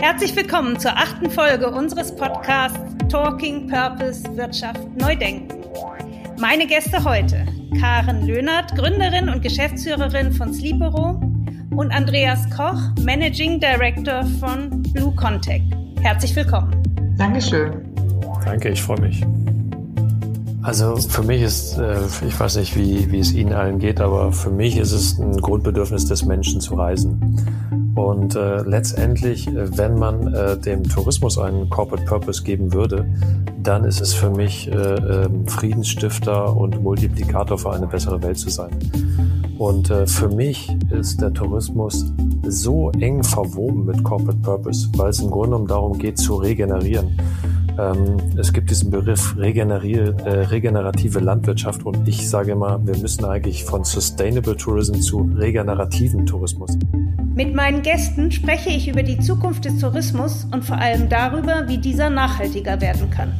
Herzlich willkommen zur achten Folge unseres Podcasts Talking Purpose Wirtschaft Neu Denken. Meine Gäste heute Karen Löhnert, Gründerin und Geschäftsführerin von Sleepero und Andreas Koch, Managing Director von Blue Contact. Herzlich willkommen. Dankeschön. Danke, ich freue mich. Also für mich ist, äh, ich weiß nicht, wie, wie es Ihnen allen geht, aber für mich ist es ein Grundbedürfnis des Menschen zu reisen. Und äh, letztendlich, äh, wenn man äh, dem Tourismus einen Corporate Purpose geben würde, dann ist es für mich äh, äh, Friedensstifter und Multiplikator für eine bessere Welt zu sein. Und äh, für mich ist der Tourismus so eng verwoben mit Corporate Purpose, weil es im Grunde genommen darum geht zu regenerieren. Ähm, es gibt diesen Begriff äh, regenerative Landwirtschaft und ich sage immer, wir müssen eigentlich von Sustainable Tourism zu regenerativen Tourismus. Mit meinen Gästen spreche ich über die Zukunft des Tourismus und vor allem darüber, wie dieser nachhaltiger werden kann.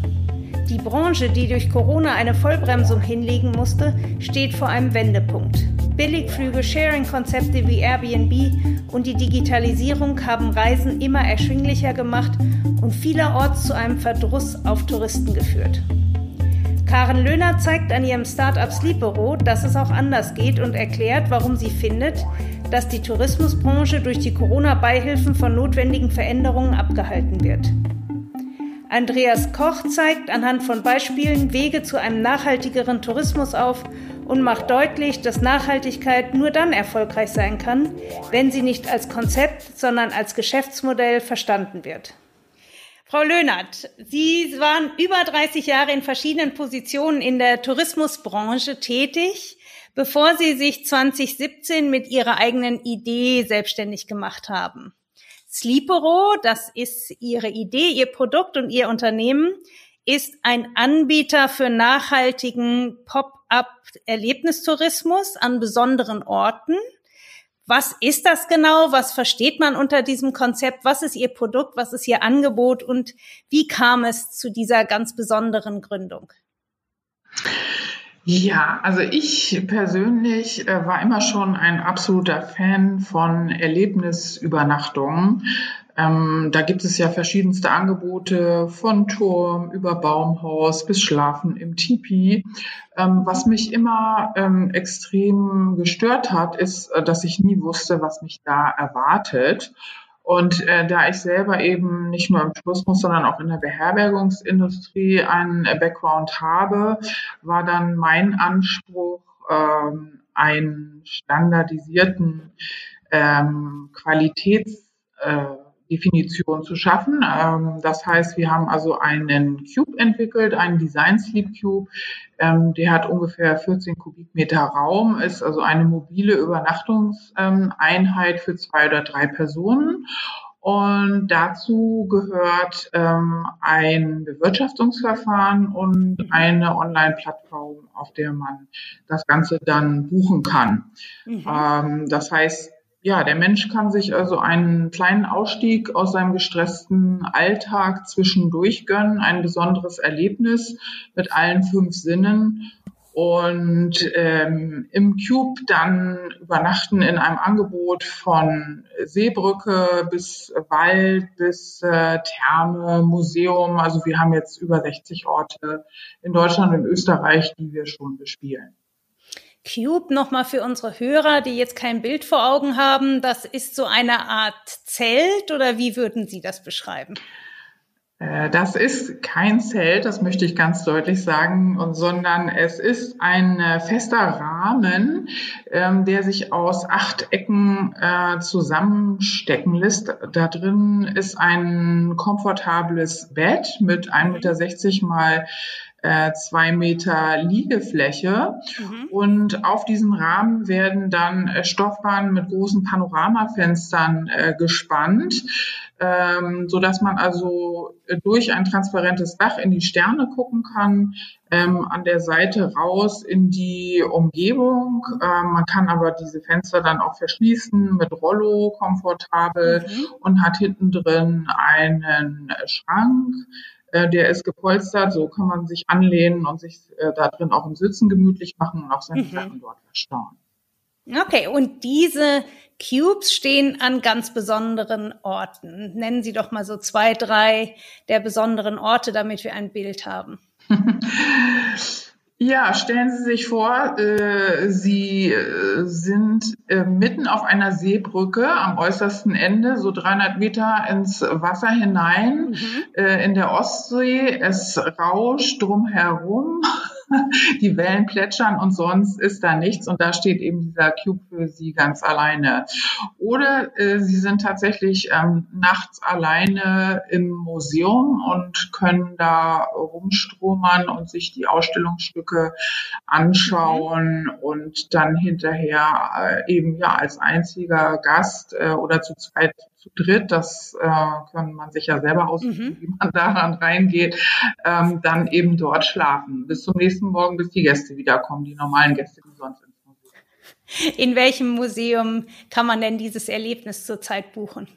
Die Branche, die durch Corona eine Vollbremsung hinlegen musste, steht vor einem Wendepunkt. Billigflüge, Sharing-Konzepte wie Airbnb und die Digitalisierung haben Reisen immer erschwinglicher gemacht und vielerorts zu einem Verdruss auf Touristen geführt. Karen Löhner zeigt an ihrem Startup Sleepero, dass es auch anders geht und erklärt, warum sie findet, dass die Tourismusbranche durch die Corona-Beihilfen von notwendigen Veränderungen abgehalten wird. Andreas Koch zeigt anhand von Beispielen Wege zu einem nachhaltigeren Tourismus auf und macht deutlich, dass Nachhaltigkeit nur dann erfolgreich sein kann, wenn sie nicht als Konzept, sondern als Geschäftsmodell verstanden wird. Frau Löhnert, Sie waren über 30 Jahre in verschiedenen Positionen in der Tourismusbranche tätig, bevor Sie sich 2017 mit Ihrer eigenen Idee selbstständig gemacht haben. Sleepero, das ist Ihre Idee, Ihr Produkt und Ihr Unternehmen, ist ein Anbieter für nachhaltigen Pop-up-Erlebnistourismus an besonderen Orten. Was ist das genau? Was versteht man unter diesem Konzept? Was ist Ihr Produkt? Was ist Ihr Angebot? Und wie kam es zu dieser ganz besonderen Gründung? Ja, also ich persönlich äh, war immer schon ein absoluter Fan von Erlebnisübernachtungen. Ähm, da gibt es ja verschiedenste Angebote von Turm über Baumhaus bis Schlafen im Tipi. Ähm, was mich immer ähm, extrem gestört hat, ist, äh, dass ich nie wusste, was mich da erwartet. Und äh, da ich selber eben nicht nur im Tourismus, sondern auch in der Beherbergungsindustrie einen äh, Background habe, war dann mein Anspruch, ähm, einen standardisierten ähm, Qualitäts äh, Definition zu schaffen. Ähm, das heißt, wir haben also einen Cube entwickelt, einen Design Sleep Cube. Ähm, der hat ungefähr 14 Kubikmeter Raum, ist also eine mobile Übernachtungseinheit für zwei oder drei Personen. Und dazu gehört ähm, ein Bewirtschaftungsverfahren und eine Online-Plattform, auf der man das Ganze dann buchen kann. Mhm. Ähm, das heißt, ja, der Mensch kann sich also einen kleinen Ausstieg aus seinem gestressten Alltag zwischendurch gönnen, ein besonderes Erlebnis mit allen fünf Sinnen und ähm, im Cube dann übernachten in einem Angebot von Seebrücke bis Wald bis äh, Therme, Museum. Also wir haben jetzt über 60 Orte in Deutschland und Österreich, die wir schon bespielen. Cube nochmal für unsere Hörer, die jetzt kein Bild vor Augen haben. Das ist so eine Art Zelt oder wie würden Sie das beschreiben? Äh, das ist kein Zelt, das möchte ich ganz deutlich sagen, sondern es ist ein äh, fester Rahmen, ähm, der sich aus acht Ecken äh, zusammenstecken lässt. Da drin ist ein komfortables Bett mit 1,60 Meter mal äh, zwei Meter Liegefläche. Mhm. Und auf diesen Rahmen werden dann äh, Stoffbahnen mit großen Panoramafenstern äh, gespannt, ähm, so dass man also äh, durch ein transparentes Dach in die Sterne gucken kann, ähm, an der Seite raus in die Umgebung. Ähm, man kann aber diese Fenster dann auch verschließen mit Rollo komfortabel mhm. und hat hinten drin einen Schrank äh, der ist gepolstert, so kann man sich anlehnen und sich äh, da drin auch im Sitzen gemütlich machen und auch seine mhm. Sachen dort verstauen. Okay, und diese Cubes stehen an ganz besonderen Orten. Nennen Sie doch mal so zwei, drei der besonderen Orte, damit wir ein Bild haben. Ja, stellen Sie sich vor, äh, Sie äh, sind äh, mitten auf einer Seebrücke am äußersten Ende, so 300 Meter ins Wasser hinein, mhm. Äh, in der Ostsee. Es rauscht drumherum. die Wellen plätschern und sonst ist da nichts und da steht eben dieser Cube für Sie ganz alleine. Oder äh, Sie sind tatsächlich ähm, nachts alleine im Museum und können da rumstromern und sich die Ausstellungsstücke anschauen mhm. und dann hinterher äh, eben ja als einziger Gast äh, oder zu zweit zu dritt, das äh, kann man sich ja selber aussuchen, mhm. wie man daran reingeht, ähm, dann eben dort schlafen. Bis zum nächsten Morgen, bis die Gäste wiederkommen, die normalen Gäste, die sonst ins Museum. In welchem Museum kann man denn dieses Erlebnis zurzeit buchen?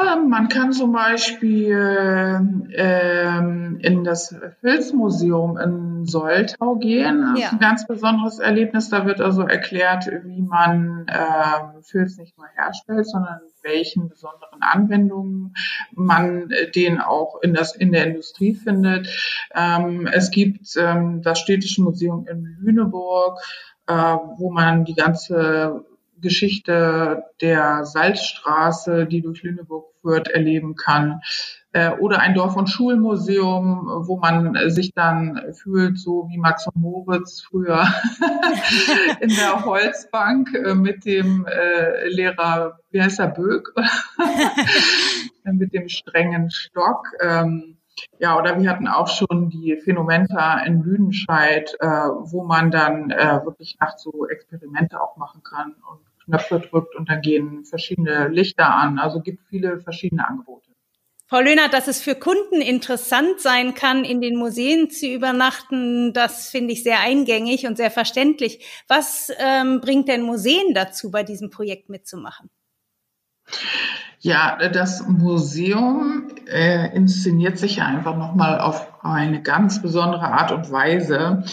Ähm, man kann zum Beispiel ähm, in das Filzmuseum in Soltau gehen. Das ja. ist ein ganz besonderes Erlebnis. Da wird also erklärt, wie man ähm, Filz nicht nur herstellt, sondern welchen besonderen Anwendungen man äh, den auch in, das, in der Industrie findet. Ähm, es gibt ähm, das Städtische Museum in Lüneburg, äh, wo man die ganze Geschichte der Salzstraße, die durch Lüneburg führt, erleben kann. Äh, oder ein Dorf- und Schulmuseum, wo man sich dann fühlt, so wie Max und Moritz früher in der Holzbank äh, mit dem äh, Lehrer, wie heißt er, Böck, mit dem strengen Stock. Ähm, ja, oder wir hatten auch schon die Phänomenta in Lüdenscheid, wo man dann wirklich nachts so Experimente auch machen kann und Knöpfe drückt und dann gehen verschiedene Lichter an. Also gibt viele verschiedene Angebote. Frau Löhner, dass es für Kunden interessant sein kann, in den Museen zu übernachten, das finde ich sehr eingängig und sehr verständlich. Was ähm, bringt denn Museen dazu, bei diesem Projekt mitzumachen? Ja, das Museum äh, inszeniert sich ja einfach nochmal auf eine ganz besondere Art und Weise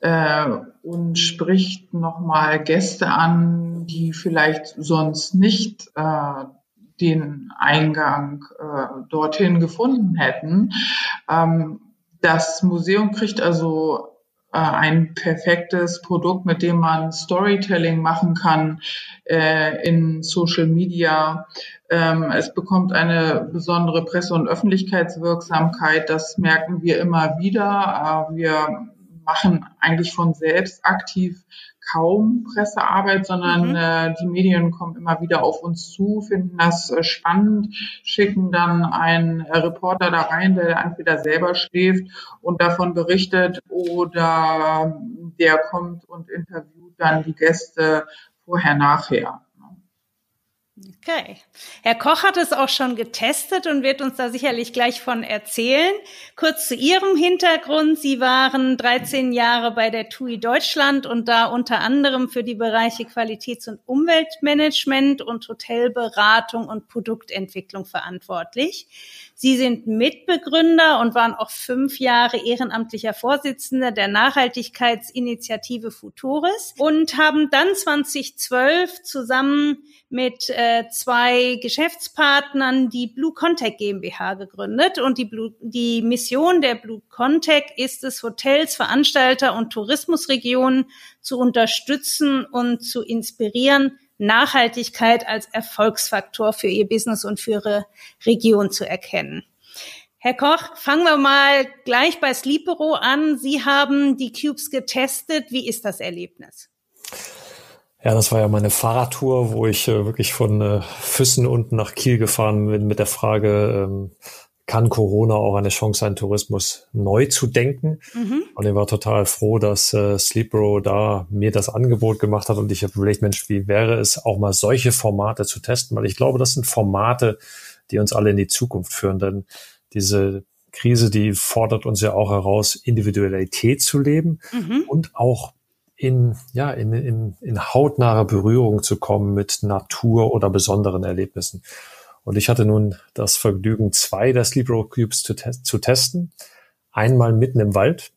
äh, und spricht nochmal Gäste an, die vielleicht sonst nicht äh, den Eingang äh, dorthin gefunden hätten. Ähm, das Museum kriegt also äh, ein perfektes Produkt, mit dem man Storytelling machen kann äh, in Social Media. Ähm, es bekommt eine besondere Presse- und Öffentlichkeitswirksamkeit. Das merken wir immer wieder. Äh, wir machen eigentlich von selbst aktiv kaum Pressearbeit, sondern mhm. äh, die Medien kommen immer wieder auf uns zu, finden das äh, spannend, schicken dann einen äh, Reporter da rein, der entweder selber schläft und davon berichtet oder der kommt und interviewt dann die Gäste vorher, nachher. Okay. Herr Koch hat es auch schon getestet und wird uns da sicherlich gleich von erzählen. Kurz zu Ihrem Hintergrund. Sie waren 13 Jahre bei der TUI Deutschland und da unter anderem für die Bereiche Qualitäts- und Umweltmanagement und Hotelberatung und Produktentwicklung verantwortlich. Sie sind Mitbegründer und waren auch fünf Jahre ehrenamtlicher Vorsitzender der Nachhaltigkeitsinitiative Futuris und haben dann 2012 zusammen mit äh, zwei Geschäftspartnern die Blue Contact GmbH gegründet. Und die, Blue, die Mission der Blue Contact ist es, Hotels, Veranstalter und Tourismusregionen zu unterstützen und zu inspirieren, Nachhaltigkeit als Erfolgsfaktor für Ihr Business und für Ihre Region zu erkennen. Herr Koch, fangen wir mal gleich bei Sleepero an. Sie haben die Cubes getestet. Wie ist das Erlebnis? Ja, das war ja meine Fahrradtour, wo ich äh, wirklich von äh, Füssen unten nach Kiel gefahren bin mit der Frage, ähm, kann Corona auch eine Chance sein, Tourismus neu zu denken. Mhm. Und ich war total froh, dass äh, Sleepro da mir das Angebot gemacht hat und ich habe überlegt, Mensch, wie wäre es auch mal solche Formate zu testen? Weil ich glaube, das sind Formate, die uns alle in die Zukunft führen. Denn diese Krise, die fordert uns ja auch heraus, Individualität zu leben mhm. und auch in, ja, in, in, in hautnahe Berührung zu kommen mit Natur oder besonderen Erlebnissen. Und ich hatte nun das Vergnügen, zwei der Sleep Row Cubes zu, te zu testen. Einmal mitten im Wald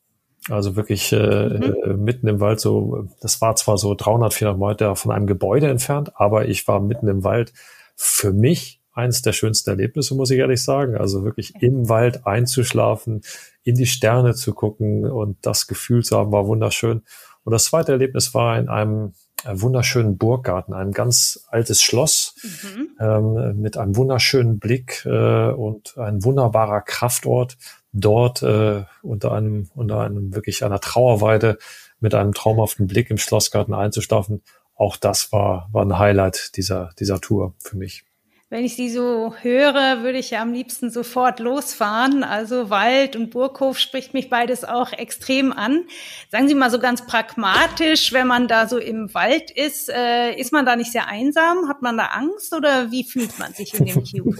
Also wirklich äh, mhm. Äh, mitten im Wald, so, das war zwar so 300, 400 Meter von einem Gebäude entfernt, aber ich war mitten im Wald. Für mich eines der schönsten Erlebnisse, muss ich ehrlich sagen. Also wirklich im Wald einzuschlafen, in die Sterne zu gucken und das Gefühl zu haben, war wunderschön. Und das zweite Erlebnis war in einem äh, wunderschönen Burggarten, ein ganz altes Schloss mhm. ähm, mit einem wunderschönen Blick äh, und ein wunderbarer Kraftort. Dort äh, unter einem unter einem wirklich einer Trauerweide mit einem traumhaften Blick im Schlossgarten einzuschlafen. Auch das war war ein Highlight dieser dieser Tour für mich. Wenn ich sie so höre, würde ich ja am liebsten sofort losfahren. Also Wald und Burghof spricht mich beides auch extrem an. Sagen Sie mal so ganz pragmatisch, wenn man da so im Wald ist, äh, ist man da nicht sehr einsam? Hat man da Angst oder wie fühlt man sich in dem Cube?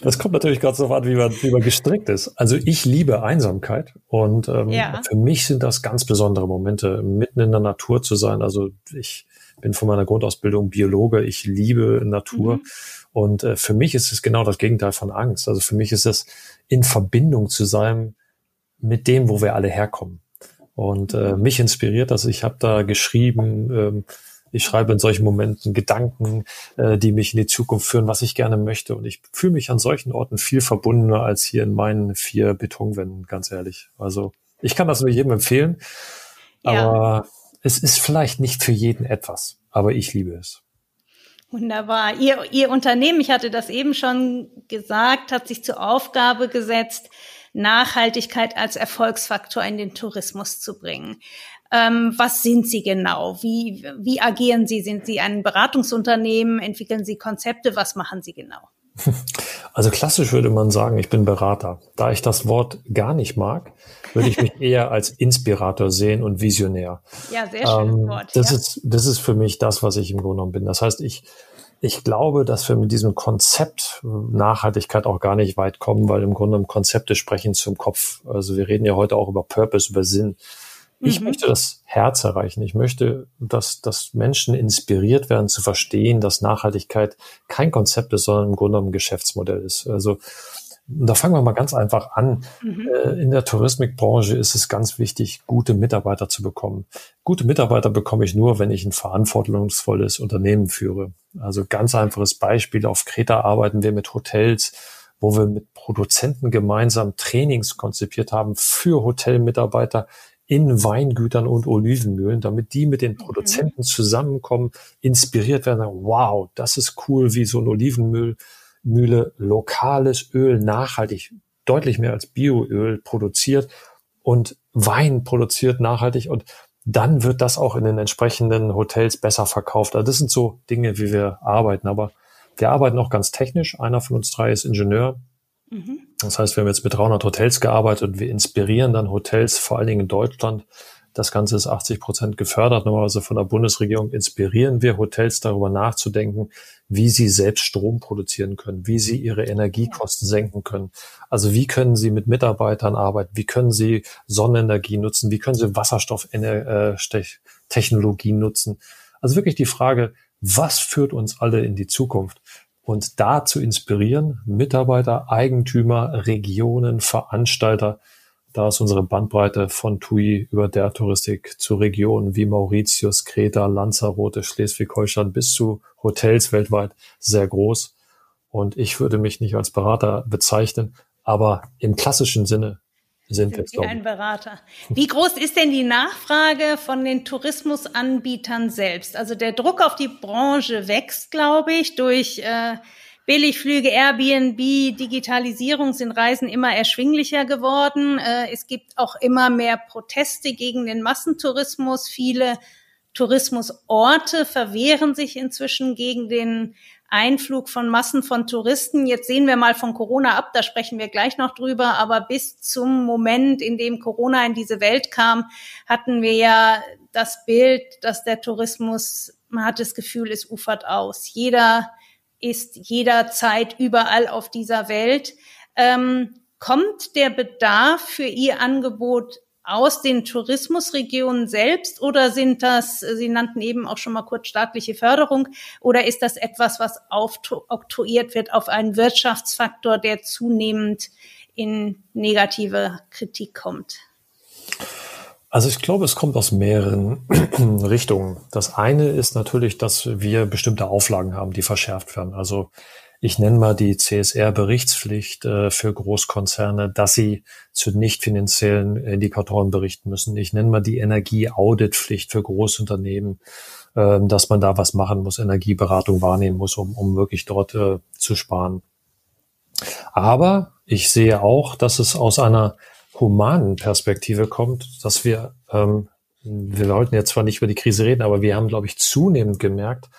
Das kommt natürlich gerade so an, wie man, wie man gestrickt ist. Also ich liebe Einsamkeit und ähm, ja. für mich sind das ganz besondere Momente, mitten in der Natur zu sein. Also ich bin von meiner Grundausbildung Biologe. Ich liebe Natur. Mhm. Und äh, für mich ist es genau das Gegenteil von Angst. Also für mich ist es in Verbindung zu sein mit dem, wo wir alle herkommen. Und äh, mich inspiriert das. Ich habe da geschrieben, ähm, ich schreibe in solchen Momenten Gedanken, äh, die mich in die Zukunft führen, was ich gerne möchte. Und ich fühle mich an solchen Orten viel verbundener als hier in meinen vier Betonwänden, ganz ehrlich. Also ich kann das nur jedem empfehlen. Ja. Aber es ist vielleicht nicht für jeden etwas. Aber ich liebe es. Wunderbar. Ihr, Ihr Unternehmen, ich hatte das eben schon gesagt, hat sich zur Aufgabe gesetzt, Nachhaltigkeit als Erfolgsfaktor in den Tourismus zu bringen. Ähm, was sind Sie genau? Wie, wie agieren Sie? Sind Sie ein Beratungsunternehmen? Entwickeln Sie Konzepte? Was machen Sie genau? Also klassisch würde man sagen, ich bin Berater. Da ich das Wort gar nicht mag, würde ich mich eher als Inspirator sehen und Visionär. Ja, sehr schönes ähm, Wort. Das, ja. ist, das ist für mich das, was ich im Grunde genommen bin. Das heißt, ich, ich glaube, dass wir mit diesem Konzept Nachhaltigkeit auch gar nicht weit kommen, weil im Grunde genommen Konzepte sprechen zum Kopf. Also wir reden ja heute auch über Purpose, über Sinn. Ich mhm. möchte das Herz erreichen. Ich möchte, dass, dass Menschen inspiriert werden zu verstehen, dass Nachhaltigkeit kein Konzept ist, sondern im Grunde genommen ein Geschäftsmodell ist. Also da fangen wir mal ganz einfach an. Mhm. Äh, in der Touristikbranche ist es ganz wichtig, gute Mitarbeiter zu bekommen. Gute Mitarbeiter bekomme ich nur, wenn ich ein verantwortungsvolles Unternehmen führe. Also ganz einfaches Beispiel. Auf Kreta arbeiten wir mit Hotels, wo wir mit Produzenten gemeinsam Trainings konzipiert haben für Hotelmitarbeiter in Weingütern und Olivenmühlen, damit die mit den mhm. Produzenten zusammenkommen, inspiriert werden, sagen, wow, das ist cool, wie so ein Olivenmüll Mühle lokales Öl nachhaltig, deutlich mehr als Bioöl produziert und Wein produziert nachhaltig und dann wird das auch in den entsprechenden Hotels besser verkauft. Also das sind so Dinge, wie wir arbeiten. Aber wir arbeiten auch ganz technisch. Einer von uns drei ist Ingenieur. Mhm. Das heißt, wir haben jetzt mit 300 Hotels gearbeitet und wir inspirieren dann Hotels, vor allen Dingen in Deutschland, das Ganze ist 80 Prozent gefördert. Normalerweise von der Bundesregierung inspirieren wir Hotels darüber nachzudenken, wie sie selbst Strom produzieren können, wie sie ihre Energiekosten senken können. Also wie können sie mit Mitarbeitern arbeiten? Wie können sie Sonnenenergie nutzen? Wie können sie Wasserstofftechnologie nutzen? Also wirklich die Frage, was führt uns alle in die Zukunft? Und da zu inspirieren, Mitarbeiter, Eigentümer, Regionen, Veranstalter, da ist unsere Bandbreite von TUI über der Touristik zu Regionen wie Mauritius, Kreta, Lanzarote, Schleswig-Holstein bis zu Hotels weltweit sehr groß. Und ich würde mich nicht als Berater bezeichnen, aber im klassischen Sinne sind, sind wir ein Berater. Wie groß ist denn die Nachfrage von den Tourismusanbietern selbst? Also der Druck auf die Branche wächst, glaube ich, durch äh, Billigflüge, Airbnb, Digitalisierung sind Reisen immer erschwinglicher geworden. Äh, es gibt auch immer mehr Proteste gegen den Massentourismus. Viele Tourismusorte verwehren sich inzwischen gegen den Einflug von Massen von Touristen. Jetzt sehen wir mal von Corona ab, da sprechen wir gleich noch drüber. Aber bis zum Moment, in dem Corona in diese Welt kam, hatten wir ja das Bild, dass der Tourismus, man hat das Gefühl, es ufert aus. Jeder ist jederzeit überall auf dieser Welt. Ähm, kommt der Bedarf für Ihr Angebot aus den Tourismusregionen selbst oder sind das, Sie nannten eben auch schon mal kurz staatliche Förderung, oder ist das etwas, was aufoktroyiert wird auf einen Wirtschaftsfaktor, der zunehmend in negative Kritik kommt? Also ich glaube, es kommt aus mehreren Richtungen. Das eine ist natürlich, dass wir bestimmte Auflagen haben, die verschärft werden. Also ich nenne mal die CSR-Berichtspflicht äh, für Großkonzerne, dass sie zu nicht finanziellen Indikatoren berichten müssen. Ich nenne mal die Energie-Audit-Pflicht für Großunternehmen, äh, dass man da was machen muss, Energieberatung wahrnehmen muss, um, um wirklich dort äh, zu sparen. Aber ich sehe auch, dass es aus einer humanen Perspektive kommt, dass wir, ähm, wir wollten jetzt zwar nicht über die Krise reden, aber wir haben, glaube ich, zunehmend gemerkt,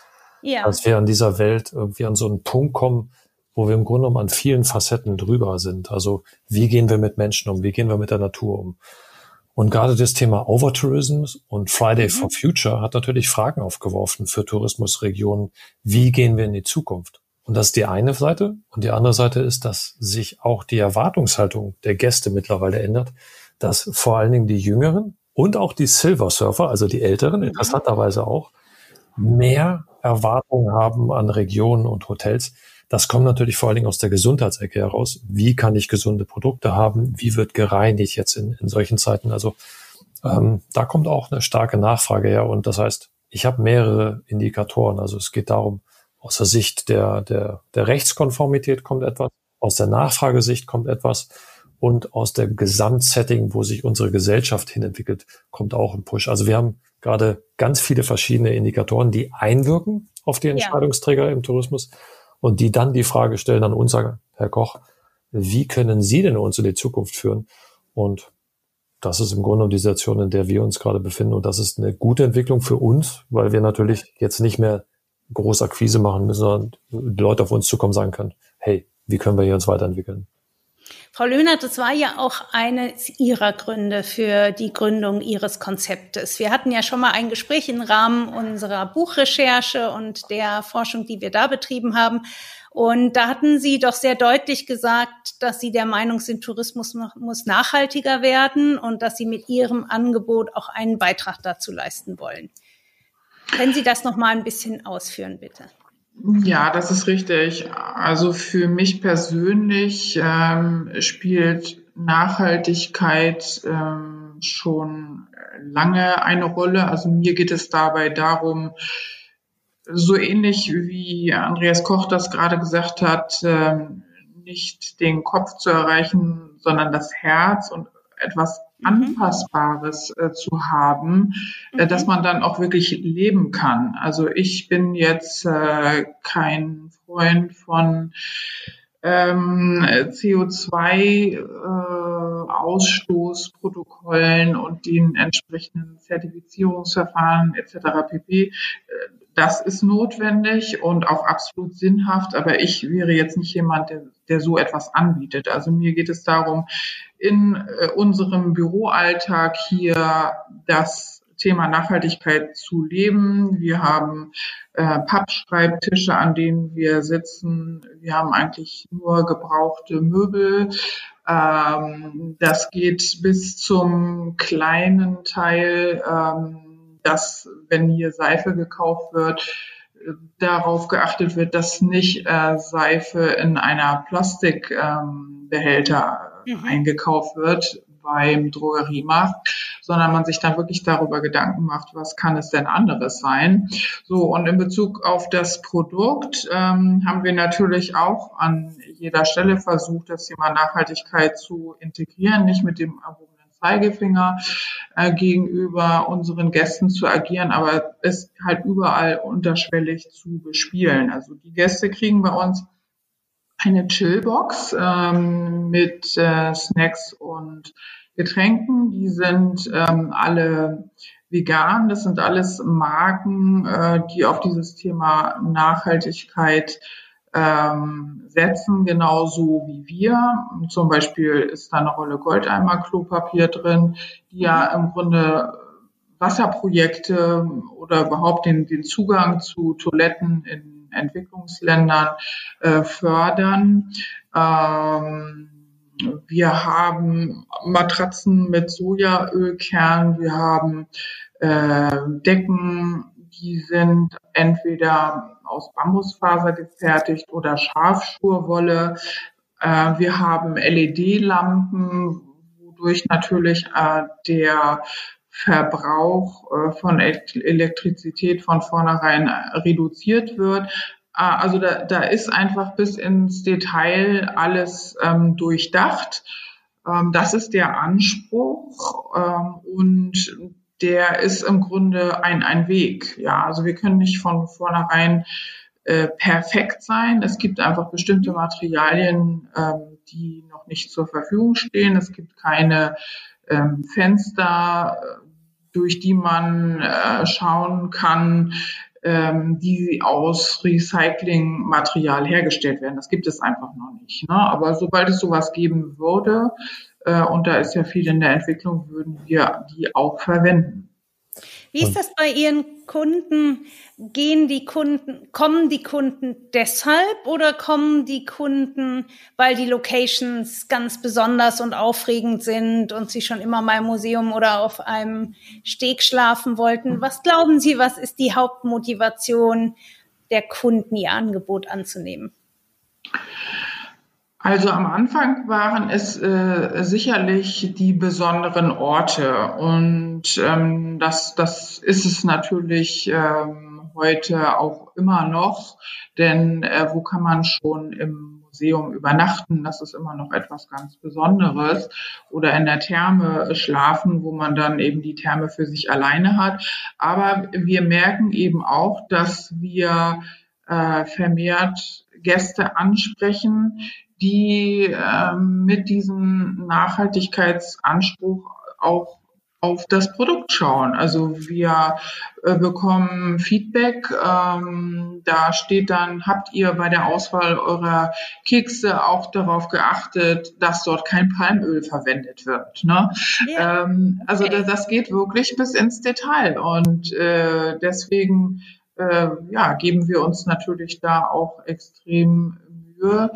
ja. dass wir an dieser Welt irgendwie an so einen Punkt kommen, wo wir im Grunde genommen an vielen Facetten drüber sind. Also wie gehen wir mit Menschen um? Wie gehen wir mit der Natur um? Und gerade das Thema Overtourism und Friday mhm. for Future hat natürlich Fragen aufgeworfen für Tourismusregionen. Wie gehen wir in die Zukunft? Und das ist die eine Seite. Und die andere Seite ist, dass sich auch die Erwartungshaltung der Gäste mittlerweile ändert, dass vor allen Dingen die Jüngeren und auch die Silver Surfer, also die Älteren, mhm. interessanterweise auch, mehr Erwartungen haben an Regionen und Hotels. Das kommt natürlich vor allen Dingen aus der Gesundheitsecke heraus. Wie kann ich gesunde Produkte haben? Wie wird gereinigt jetzt in, in solchen Zeiten? Also ähm, da kommt auch eine starke Nachfrage her. Und das heißt, ich habe mehrere Indikatoren. Also es geht darum, aus der Sicht der, der, der Rechtskonformität kommt etwas, aus der Nachfragesicht kommt etwas und aus dem Gesamtsetting, wo sich unsere Gesellschaft hinentwickelt, kommt auch ein Push. Also wir haben gerade ganz viele verschiedene Indikatoren, die einwirken auf die Entscheidungsträger ja. im Tourismus und die dann die Frage stellen an uns, Herr Koch, wie können Sie denn uns in die Zukunft führen? Und das ist im Grunde die Situation, in der wir uns gerade befinden. Und das ist eine gute Entwicklung für uns, weil wir natürlich jetzt nicht mehr groß Akquise machen müssen, sondern Leute auf uns zukommen sagen können, hey, wie können wir hier uns weiterentwickeln? Frau Löhner, das war ja auch eines Ihrer Gründe für die Gründung Ihres Konzeptes. Wir hatten ja schon mal ein Gespräch im Rahmen unserer Buchrecherche und der Forschung, die wir da betrieben haben. Und da hatten Sie doch sehr deutlich gesagt, dass Sie der Meinung sind, Tourismus muss nachhaltiger werden und dass Sie mit Ihrem Angebot auch einen Beitrag dazu leisten wollen. Können Sie das noch mal ein bisschen ausführen, bitte? Ja, das ist richtig. Also für mich persönlich ähm, spielt Nachhaltigkeit ähm, schon lange eine Rolle. Also mir geht es dabei darum, so ähnlich wie Andreas Koch das gerade gesagt hat, ähm, nicht den Kopf zu erreichen, sondern das Herz und etwas. Anpassbares äh, zu haben, äh, dass mhm. man dann auch wirklich leben kann. Also ich bin jetzt äh, kein Freund von ähm, CO2-Ausstoßprotokollen äh, und den entsprechenden Zertifizierungsverfahren etc. pp. Äh, das ist notwendig und auch absolut sinnhaft, aber ich wäre jetzt nicht jemand, der, der so etwas anbietet. Also mir geht es darum, in äh, unserem Büroalltag hier das Thema Nachhaltigkeit zu leben. Wir haben äh, Pappschreibtische, an denen wir sitzen. Wir haben eigentlich nur gebrauchte Möbel. Ähm, das geht bis zum kleinen Teil. Ähm, dass, wenn hier Seife gekauft wird, darauf geachtet wird, dass nicht äh, Seife in einer Plastikbehälter ähm, mhm. eingekauft wird beim Drogeriemarkt, sondern man sich dann wirklich darüber Gedanken macht, was kann es denn anderes sein. So, und in Bezug auf das Produkt ähm, haben wir natürlich auch an jeder Stelle versucht, das Thema Nachhaltigkeit zu integrieren, nicht mit dem Zeigefinger äh, gegenüber unseren Gästen zu agieren, aber es halt überall unterschwellig zu bespielen. Also die Gäste kriegen bei uns eine Chillbox ähm, mit äh, Snacks und Getränken. Die sind ähm, alle vegan. Das sind alles Marken, äh, die auf dieses Thema Nachhaltigkeit ähm, setzen, genauso wie wir. Zum Beispiel ist da eine Rolle Goldeimer Klopapier drin, die ja im Grunde Wasserprojekte oder überhaupt den, den Zugang zu Toiletten in Entwicklungsländern äh, fördern. Ähm, wir haben Matratzen mit Sojaölkern, wir haben äh, Decken, die sind entweder aus Bambusfaser gefertigt oder Schafschurwolle. Äh, wir haben LED-Lampen, wo wodurch natürlich äh, der Verbrauch äh, von Elektrizität von vornherein reduziert wird. Äh, also da, da ist einfach bis ins Detail alles ähm, durchdacht. Ähm, das ist der Anspruch ähm, und der ist im Grunde ein, ein Weg. Ja, also wir können nicht von vornherein äh, perfekt sein. Es gibt einfach bestimmte Materialien, ähm, die noch nicht zur Verfügung stehen. Es gibt keine ähm, Fenster, durch die man äh, schauen kann, ähm, die aus Recyclingmaterial hergestellt werden. Das gibt es einfach noch nicht. Ne? Aber sobald es sowas geben würde, äh, und da ist ja viel in der Entwicklung, würden wir die auch verwenden. Wie ist das bei Ihren Kunden? Gehen die Kunden, kommen die Kunden deshalb oder kommen die Kunden, weil die Locations ganz besonders und aufregend sind und sie schon immer mal im Museum oder auf einem Steg schlafen wollten? Was glauben Sie, was ist die Hauptmotivation der Kunden, ihr Angebot anzunehmen? Also am Anfang waren es äh, sicherlich die besonderen Orte und ähm, das, das ist es natürlich ähm, heute auch immer noch, denn äh, wo kann man schon im Museum übernachten? Das ist immer noch etwas ganz Besonderes oder in der Therme schlafen, wo man dann eben die Therme für sich alleine hat. Aber wir merken eben auch, dass wir äh, vermehrt Gäste ansprechen, die ähm, mit diesem Nachhaltigkeitsanspruch auch auf das Produkt schauen. Also wir äh, bekommen Feedback. Ähm, da steht dann, habt ihr bei der Auswahl eurer Kekse auch darauf geachtet, dass dort kein Palmöl verwendet wird. Ne? Ja. Ähm, also okay. das, das, geht wirklich bis ins Detail und äh, deswegen äh, ja, geben wir uns natürlich da auch extrem Mühe,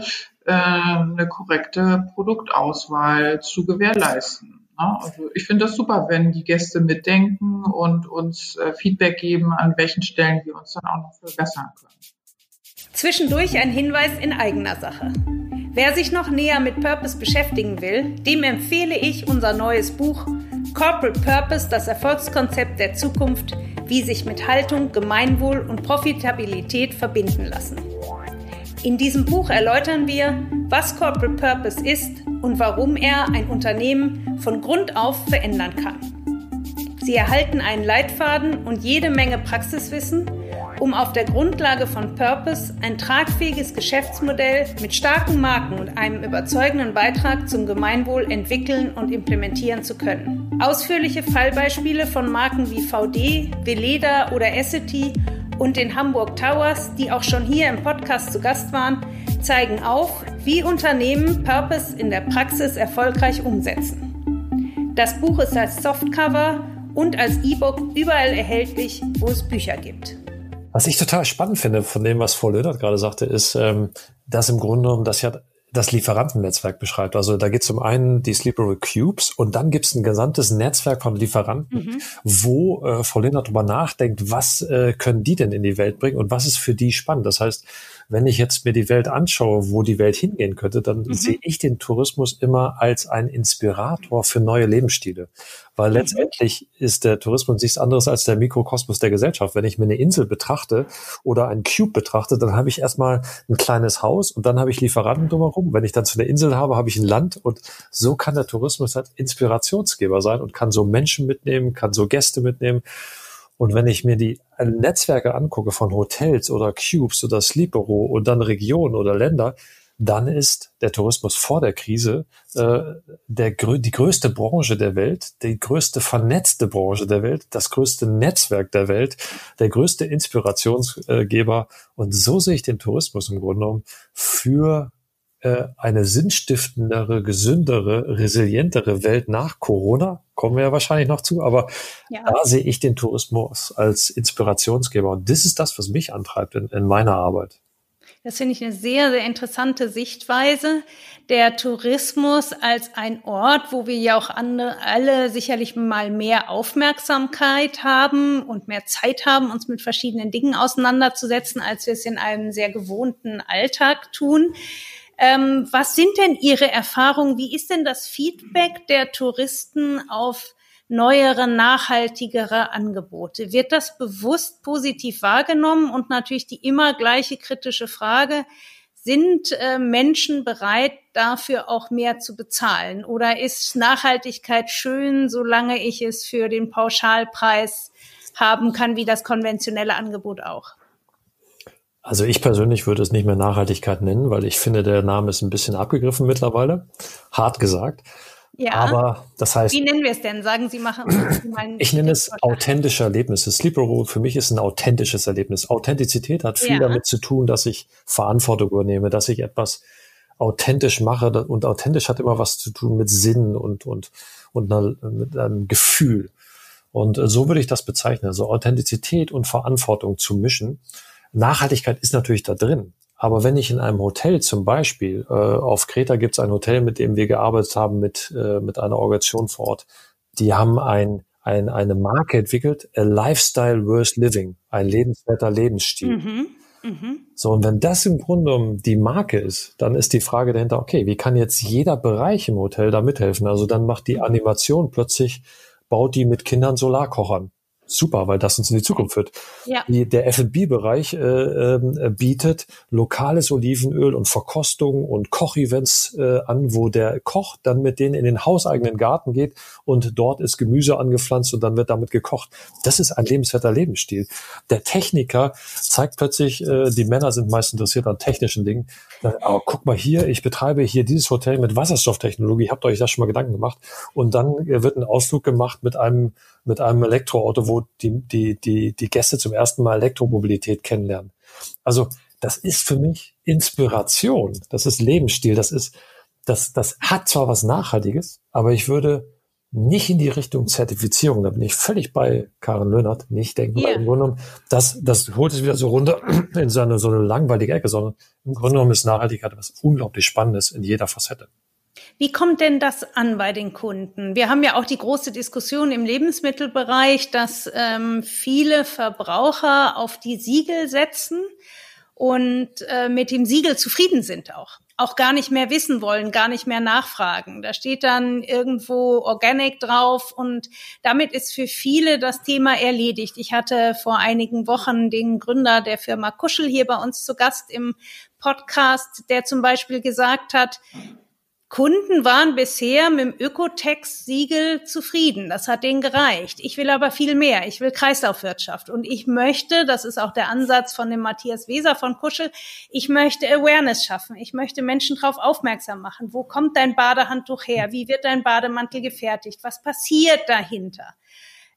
äh, eine korrekte Produktauswahl zu gewährleisten. Also ich finde das super, wenn die Gäste mitdenken und uns äh, Feedback geben, an welchen Stellen wir uns dann auch noch verbessern können. Zwischendurch ein Hinweis in eigener Sache. Wer sich noch näher mit Purpose beschäftigen will, dem empfehle ich unser neues Buch Corporate Purpose, das Erfolgskonzept der Zukunft, wie sich mit Haltung, Gemeinwohl und Profitabilität verbinden lassen. In diesem Buch erläutern wir, was Corporate Purpose ist und warum er ein Unternehmen von Grund auf verändern kann. Sie erhalten einen Leitfaden und jede Menge Praxiswissen, um auf der Grundlage von Purpose ein tragfähiges Geschäftsmodell mit starken Marken und einem überzeugenden Beitrag zum Gemeinwohl entwickeln und implementieren zu können. Ausführliche Fallbeispiele von Marken wie VD, Veleda oder Essity und den Hamburg Towers, die auch schon hier im Podcast zu Gast waren, zeigen auf, wie Unternehmen Purpose in der Praxis erfolgreich umsetzen. Das Buch ist als Softcover und als E-Book überall erhältlich, wo es Bücher gibt. Was ich total spannend finde von dem, was Frau Löhnert gerade sagte, ist, ähm, dass im Grunde genommen das ja das Lieferantennetzwerk beschreibt. Also da geht es um einen die Sleepaway Cubes und dann gibt es ein gesamtes Netzwerk von Lieferanten, mhm. wo äh, Frau Lindner darüber nachdenkt, was äh, können die denn in die Welt bringen und was ist für die spannend. Das heißt, wenn ich jetzt mir die Welt anschaue, wo die Welt hingehen könnte, dann mhm. sehe ich den Tourismus immer als ein Inspirator für neue Lebensstile. Weil mhm. letztendlich ist der Tourismus nichts anderes als der Mikrokosmos der Gesellschaft. Wenn ich mir eine Insel betrachte oder einen Cube betrachte, dann habe ich erstmal ein kleines Haus und dann habe ich Lieferanten drumherum. Wenn ich dann zu einer Insel habe, habe ich ein Land und so kann der Tourismus halt Inspirationsgeber sein und kann so Menschen mitnehmen, kann so Gäste mitnehmen. Und wenn ich mir die Netzwerke angucke von Hotels oder Cubes oder Sleepero und dann Regionen oder Länder, dann ist der Tourismus vor der Krise äh, der, die größte Branche der Welt, die größte vernetzte Branche der Welt, das größte Netzwerk der Welt, der größte Inspirationsgeber. Und so sehe ich den Tourismus im Grunde genommen für eine sinnstiftendere, gesündere, resilientere Welt nach Corona, kommen wir ja wahrscheinlich noch zu, aber ja. da sehe ich den Tourismus als Inspirationsgeber. Und das ist das, was mich antreibt in, in meiner Arbeit. Das finde ich eine sehr, sehr interessante Sichtweise. Der Tourismus als ein Ort, wo wir ja auch andere, alle sicherlich mal mehr Aufmerksamkeit haben und mehr Zeit haben, uns mit verschiedenen Dingen auseinanderzusetzen, als wir es in einem sehr gewohnten Alltag tun. Ähm, was sind denn Ihre Erfahrungen? Wie ist denn das Feedback der Touristen auf neuere, nachhaltigere Angebote? Wird das bewusst positiv wahrgenommen? Und natürlich die immer gleiche kritische Frage, sind äh, Menschen bereit, dafür auch mehr zu bezahlen? Oder ist Nachhaltigkeit schön, solange ich es für den Pauschalpreis haben kann, wie das konventionelle Angebot auch? Also ich persönlich würde es nicht mehr Nachhaltigkeit nennen, weil ich finde, der Name ist ein bisschen abgegriffen mittlerweile. Hart gesagt. Ja. Aber das heißt. Wie nennen wir es denn? Sagen Sie machen. Sie ich nenne es authentische Erlebnisse. Sleeper für mich ist ein authentisches Erlebnis. Authentizität hat viel ja. damit zu tun, dass ich Verantwortung übernehme, dass ich etwas authentisch mache und authentisch hat immer was zu tun mit Sinn und und und einer, mit einem Gefühl. Und so würde ich das bezeichnen. Also Authentizität und Verantwortung zu mischen. Nachhaltigkeit ist natürlich da drin. Aber wenn ich in einem Hotel zum Beispiel, äh, auf Kreta gibt es ein Hotel, mit dem wir gearbeitet haben, mit, äh, mit einer Organisation vor Ort, die haben ein, ein, eine Marke entwickelt, a Lifestyle Worth Living, ein lebenswerter Lebensstil. Mhm. Mhm. So, und wenn das im Grunde genommen die Marke ist, dann ist die Frage dahinter, okay, wie kann jetzt jeder Bereich im Hotel da mithelfen? Also dann macht die Animation plötzlich, baut die mit Kindern Solarkochern super, weil das uns in die Zukunft führt. Ja. Die, der F&B-Bereich äh, äh, bietet lokales Olivenöl und Verkostung und Kochevents äh, an, wo der Koch dann mit denen in den hauseigenen Garten geht und dort ist Gemüse angepflanzt und dann wird damit gekocht. Das ist ein lebenswerter Lebensstil. Der Techniker zeigt plötzlich, äh, die Männer sind meist interessiert an technischen Dingen. Aber guck mal hier, ich betreibe hier dieses Hotel mit Wasserstofftechnologie. Habt ihr euch da schon mal Gedanken gemacht? Und dann äh, wird ein Ausflug gemacht mit einem mit einem Elektroauto, wo die, die, die, die Gäste zum ersten Mal Elektromobilität kennenlernen. Also das ist für mich Inspiration, das ist Lebensstil, das ist, das, das hat zwar was Nachhaltiges, aber ich würde nicht in die Richtung Zertifizierung, da bin ich völlig bei Karen Löhnert, nicht denken, yeah. im Grunde genommen, das, das holt es wieder so runter in so eine, so eine langweilige Ecke, sondern im Grunde genommen ist Nachhaltigkeit was unglaublich Spannendes in jeder Facette. Wie kommt denn das an bei den Kunden? Wir haben ja auch die große Diskussion im Lebensmittelbereich, dass ähm, viele Verbraucher auf die Siegel setzen und äh, mit dem Siegel zufrieden sind auch. Auch gar nicht mehr wissen wollen, gar nicht mehr nachfragen. Da steht dann irgendwo Organic drauf und damit ist für viele das Thema erledigt. Ich hatte vor einigen Wochen den Gründer der Firma Kuschel hier bei uns zu Gast im Podcast, der zum Beispiel gesagt hat, Kunden waren bisher mit dem Ökotex-Siegel zufrieden. Das hat denen gereicht. Ich will aber viel mehr. Ich will Kreislaufwirtschaft. Und ich möchte, das ist auch der Ansatz von dem Matthias Weser von Kuschel, ich möchte Awareness schaffen. Ich möchte Menschen darauf aufmerksam machen. Wo kommt dein Badehandtuch her? Wie wird dein Bademantel gefertigt? Was passiert dahinter?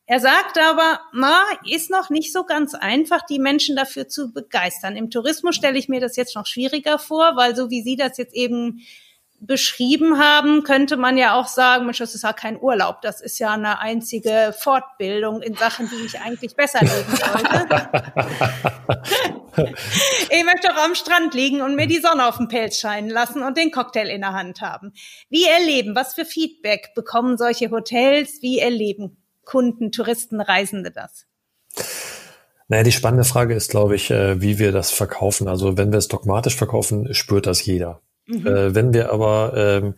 Er sagt aber, na, ist noch nicht so ganz einfach, die Menschen dafür zu begeistern. Im Tourismus stelle ich mir das jetzt noch schwieriger vor, weil so wie Sie das jetzt eben beschrieben haben, könnte man ja auch sagen, Mensch, das ist ja kein Urlaub, das ist ja eine einzige Fortbildung in Sachen, die ich eigentlich besser leben sollte. ich möchte auch am Strand liegen und mir die Sonne auf den Pelz scheinen lassen und den Cocktail in der Hand haben. Wie erleben, was für Feedback bekommen solche Hotels, wie erleben Kunden, Touristen, Reisende das? Naja, die spannende Frage ist, glaube ich, äh, wie wir das verkaufen. Also wenn wir es dogmatisch verkaufen, spürt das jeder. Mhm. Äh, wenn wir aber ähm,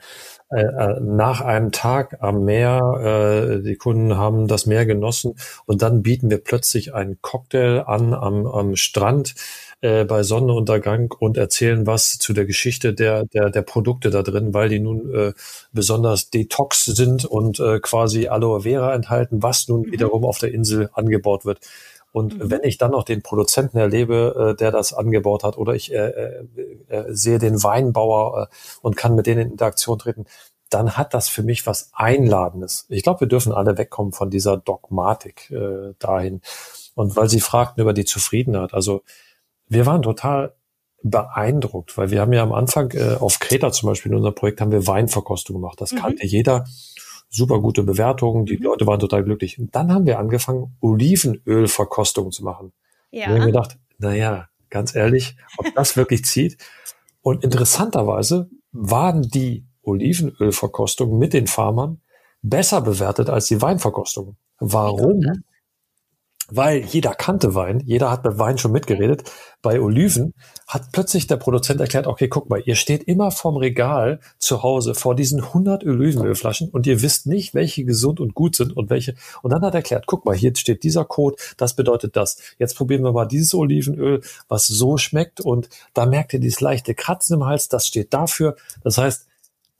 äh, äh, nach einem Tag am Meer, äh, die Kunden haben das Meer genossen und dann bieten wir plötzlich einen Cocktail an am, am Strand äh, bei Sonnenuntergang und erzählen was zu der Geschichte der, der, der Produkte da drin, weil die nun äh, besonders detox sind und äh, quasi Aloe Vera enthalten, was nun mhm. wiederum auf der Insel angebaut wird. Und mhm. wenn ich dann noch den Produzenten erlebe, äh, der das angebaut hat, oder ich äh, äh, äh, sehe den Weinbauer äh, und kann mit denen in Interaktion treten, dann hat das für mich was Einladendes. Ich glaube, wir dürfen alle wegkommen von dieser Dogmatik äh, dahin. Und weil Sie fragten über die Zufriedenheit, also wir waren total beeindruckt, weil wir haben ja am Anfang äh, auf Kreta zum Beispiel in unserem Projekt haben wir Weinverkostung gemacht. Das mhm. kannte jeder super gute Bewertungen, die mhm. Leute waren total glücklich. Und dann haben wir angefangen, Olivenölverkostungen zu machen. Ja. Und wir haben gedacht, naja, ganz ehrlich, ob das wirklich zieht. Und interessanterweise waren die Olivenölverkostungen mit den Farmern besser bewertet als die Weinverkostungen. Warum? Weil jeder kannte Wein, jeder hat bei Wein schon mitgeredet. Bei Oliven hat plötzlich der Produzent erklärt, okay, guck mal, ihr steht immer vorm Regal zu Hause vor diesen 100 Olivenölflaschen und ihr wisst nicht, welche gesund und gut sind und welche. Und dann hat er erklärt, guck mal, hier steht dieser Code, das bedeutet das. Jetzt probieren wir mal dieses Olivenöl, was so schmeckt und da merkt ihr dieses leichte Kratzen im Hals, das steht dafür. Das heißt,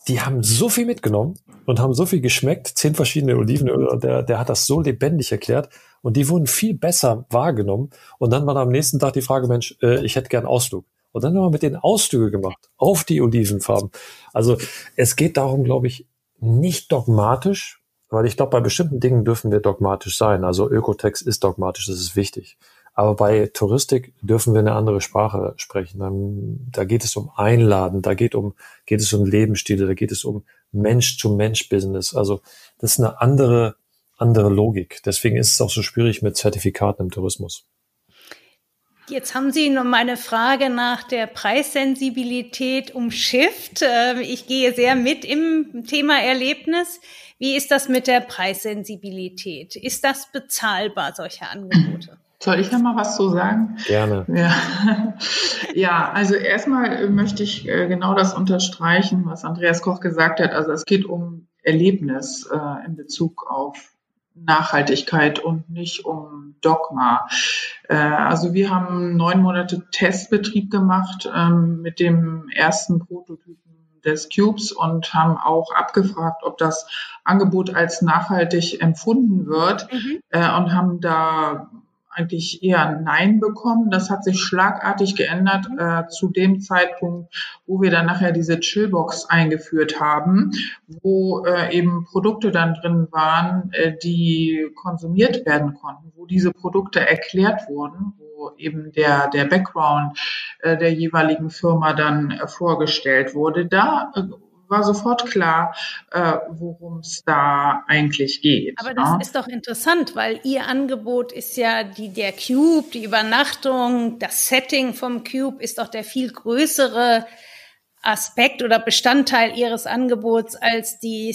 die haben so viel mitgenommen und haben so viel geschmeckt, zehn verschiedene Olivenöl der, der hat das so lebendig erklärt und die wurden viel besser wahrgenommen. Und dann war am nächsten Tag die Frage, Mensch, äh, ich hätte gern Ausflug. Und dann haben wir mit den Ausflüge gemacht auf die Olivenfarben. Also es geht darum, glaube ich, nicht dogmatisch, weil ich glaube, bei bestimmten Dingen dürfen wir dogmatisch sein. Also Ökotex ist dogmatisch, das ist wichtig. Aber bei Touristik dürfen wir eine andere Sprache sprechen. Dann, da geht es um Einladen, da geht um, geht es um Lebensstile, da geht es um Mensch-zu-Mensch-Business. Also das ist eine andere andere Logik. Deswegen ist es auch so schwierig mit Zertifikaten im Tourismus. Jetzt haben Sie noch meine Frage nach der Preissensibilität umschifft. Ähm, ich gehe sehr mit im Thema Erlebnis. Wie ist das mit der Preissensibilität? Ist das bezahlbar, solche Angebote? Soll ich da mal was zu sagen? Gerne. Ja, ja also erstmal möchte ich äh, genau das unterstreichen, was Andreas Koch gesagt hat. Also es geht um Erlebnis äh, in Bezug auf Nachhaltigkeit und nicht um Dogma. Äh, also wir haben neun Monate Testbetrieb gemacht ähm, mit dem ersten Prototypen des Cubes und haben auch abgefragt, ob das Angebot als nachhaltig empfunden wird mhm. Äh, und haben da eigentlich eher Nein bekommen. Das hat sich schlagartig geändert äh, zu dem Zeitpunkt, wo wir dann nachher diese Chillbox eingeführt haben, wo äh, eben Produkte dann drin waren, äh, die konsumiert werden konnten, wo diese Produkte erklärt wurden, wo eben der, der Background äh, der jeweiligen Firma dann äh, vorgestellt wurde. Da äh, war sofort klar, äh, worum es da eigentlich geht. Aber das ja? ist doch interessant, weil Ihr Angebot ist ja die, der Cube, die Übernachtung, das Setting vom Cube ist doch der viel größere Aspekt oder Bestandteil ihres Angebots als die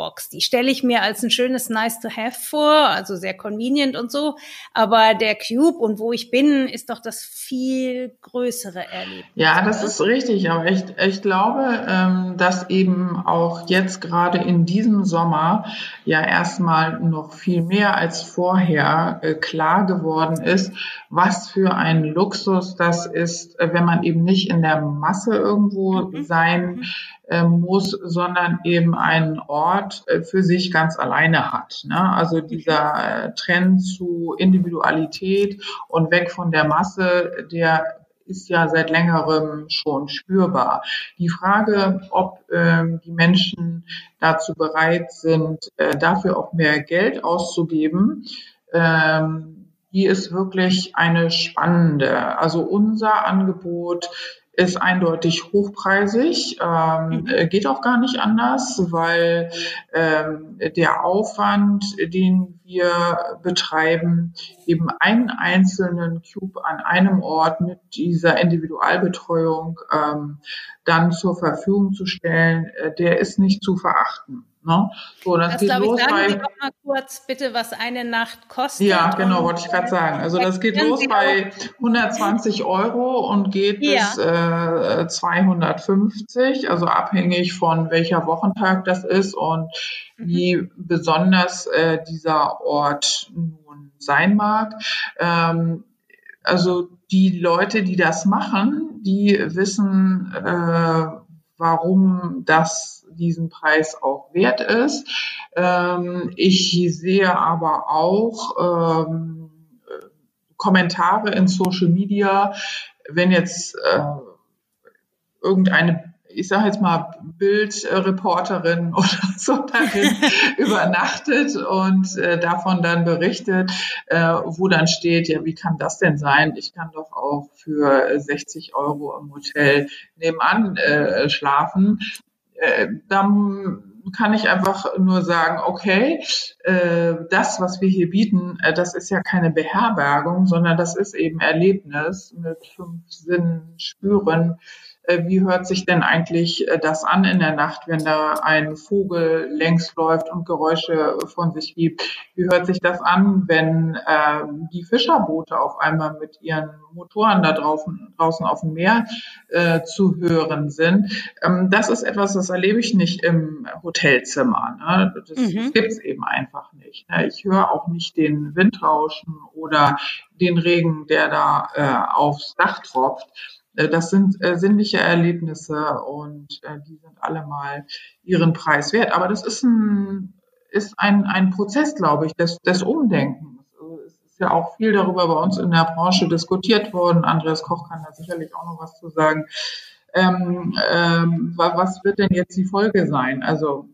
Snackbox. Die stelle ich mir als ein schönes Nice to Have vor, also sehr convenient und so. Aber der Cube und wo ich bin, ist doch das viel größere Erlebnis. Ja, das ist richtig. Aber ich, ich glaube, ähm, dass eben auch jetzt gerade in diesem Sommer ja erstmal noch viel mehr als vorher äh, klar geworden ist, was für ein Luxus das ist, äh, wenn man eben nicht in der Masse irgendwo mhm. sein äh, muss, sondern eben einen Ort äh, für sich ganz alleine hat. Ne? Also dieser äh, Trend zu Individualität und weg von der Masse, der ist ja seit längerem schon spürbar. Die Frage, ob ähm, die Menschen dazu bereit sind, äh, dafür auch mehr Geld auszugeben, ähm, die ist wirklich eine spannende. Also unser Angebot ist eindeutig hochpreisig, ähm, mhm. geht auch gar nicht anders, weil ähm, der Aufwand, den wir betreiben, eben einen einzelnen Cube an einem Ort mit dieser Individualbetreuung ähm, dann zur Verfügung zu stellen, äh, der ist nicht zu verachten. Ne? So, das, das geht los ich, sagen bei, Sie mal kurz bitte, was eine Nacht kostet. Ja, genau, wollte ich gerade sagen. Also das geht los bei 120 Euro und geht ja. bis äh, 250, also abhängig von welcher Wochentag das ist und mhm. wie besonders äh, dieser Ort nun sein mag. Ähm, also die Leute, die das machen, die wissen, äh, warum das diesen Preis auch wert ist. Ähm, ich sehe aber auch ähm, Kommentare in Social Media, wenn jetzt äh, irgendeine ich sage jetzt mal Bildreporterin oder so darin übernachtet und äh, davon dann berichtet, äh, wo dann steht, ja, wie kann das denn sein? Ich kann doch auch für 60 Euro im Hotel nebenan äh, schlafen äh, dann kann ich einfach nur sagen, okay, äh, das, was wir hier bieten, äh, das ist ja keine Beherbergung, sondern das ist eben Erlebnis mit fünf Sinnen, Spüren, wie hört sich denn eigentlich äh, das an in der Nacht, wenn da ein Vogel längs läuft und Geräusche von sich gibt? Wie hört sich das an, wenn äh, die Fischerboote auf einmal mit ihren Motoren da draußen, draußen auf dem Meer äh, zu hören sind? Ähm, das ist etwas, das erlebe ich nicht im Hotelzimmer. Ne? Das, mhm. gibt's eben einfach nicht. Ne? Ich höre auch nicht den Windrauschen oder den Regen, der da äh, aufs Dach tropft. Äh, das sind äh, sinnliche Erlebnisse und äh, die sind alle mal ihren Preis wert. Aber das ist ein, ist ein, ein Prozess, glaube ich, des, des Umdenkens. Also es ist ja auch viel darüber bei uns in der Branche diskutiert worden. Andreas Koch kann da sicherlich auch noch was zu sagen. Ähm, ähm, was wird denn jetzt die Folge sein? Also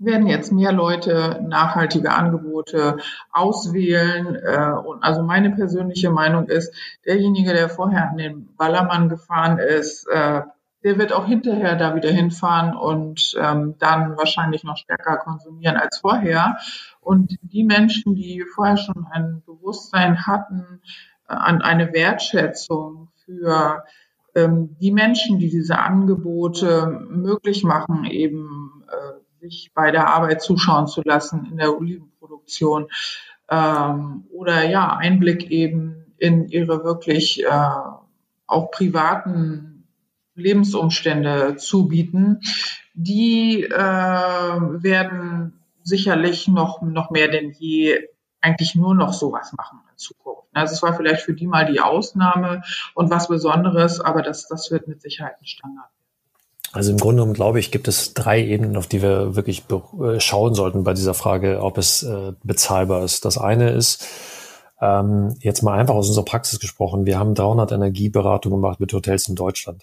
werden jetzt mehr Leute nachhaltige Angebote auswählen. Äh, und also meine persönliche Meinung ist, derjenige, der vorher an den Ballermann gefahren ist, äh, der wird auch hinterher da wieder hinfahren und ähm, dann wahrscheinlich noch stärker konsumieren als vorher. Und die Menschen, die vorher schon ein Bewusstsein hatten, äh, an eine Wertschätzung für ähm, die Menschen, die diese Angebote möglich machen, eben sich bei der Arbeit zuschauen zu lassen in der Olivenproduktion ähm, oder ja, Einblick eben in ihre wirklich äh, auch privaten Lebensumstände zu bieten, die äh, werden sicherlich noch, noch mehr denn je eigentlich nur noch sowas machen in Zukunft. Also es war vielleicht für die mal die Ausnahme und was Besonderes, aber das, das wird mit Sicherheit ein Standard. Also im Grunde genommen, glaube ich, gibt es drei Ebenen, auf die wir wirklich äh, schauen sollten bei dieser Frage, ob es äh, bezahlbar ist. Das eine ist, ähm, jetzt mal einfach aus unserer Praxis gesprochen, wir haben 300 Energieberatungen gemacht mit Hotels in Deutschland.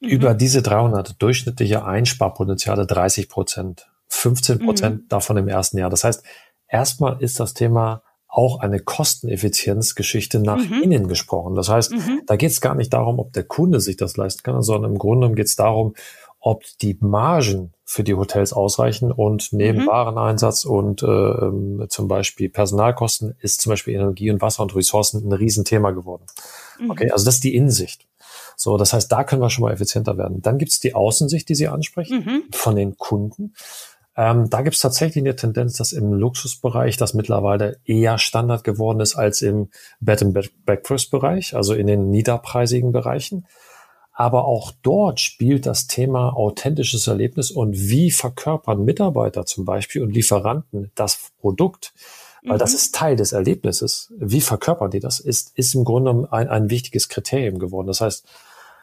Mhm. Über diese 300 durchschnittliche Einsparpotenziale 30 Prozent, 15 Prozent mhm. davon im ersten Jahr. Das heißt, erstmal ist das Thema auch eine Kosteneffizienzgeschichte nach mhm. innen gesprochen. Das heißt, mhm. da geht es gar nicht darum, ob der Kunde sich das leisten kann, sondern im Grunde geht es darum, ob die Margen für die Hotels ausreichen und neben mhm. Wareneinsatz und äh, zum Beispiel Personalkosten ist zum Beispiel Energie und Wasser und Ressourcen ein Riesenthema geworden. Mhm. Okay, also das ist die Innensicht. So, das heißt, da können wir schon mal effizienter werden. Dann gibt es die Außensicht, die Sie ansprechen, mhm. von den Kunden. Ähm, da gibt es tatsächlich eine Tendenz, dass im Luxusbereich das mittlerweile eher Standard geworden ist als im Bed and Breakfast Bereich, also in den niederpreisigen Bereichen. Aber auch dort spielt das Thema authentisches Erlebnis und wie verkörpern Mitarbeiter zum Beispiel und Lieferanten das Produkt, weil mhm. das ist Teil des Erlebnisses. Wie verkörpern die das? Ist, ist im Grunde ein, ein wichtiges Kriterium geworden. Das heißt,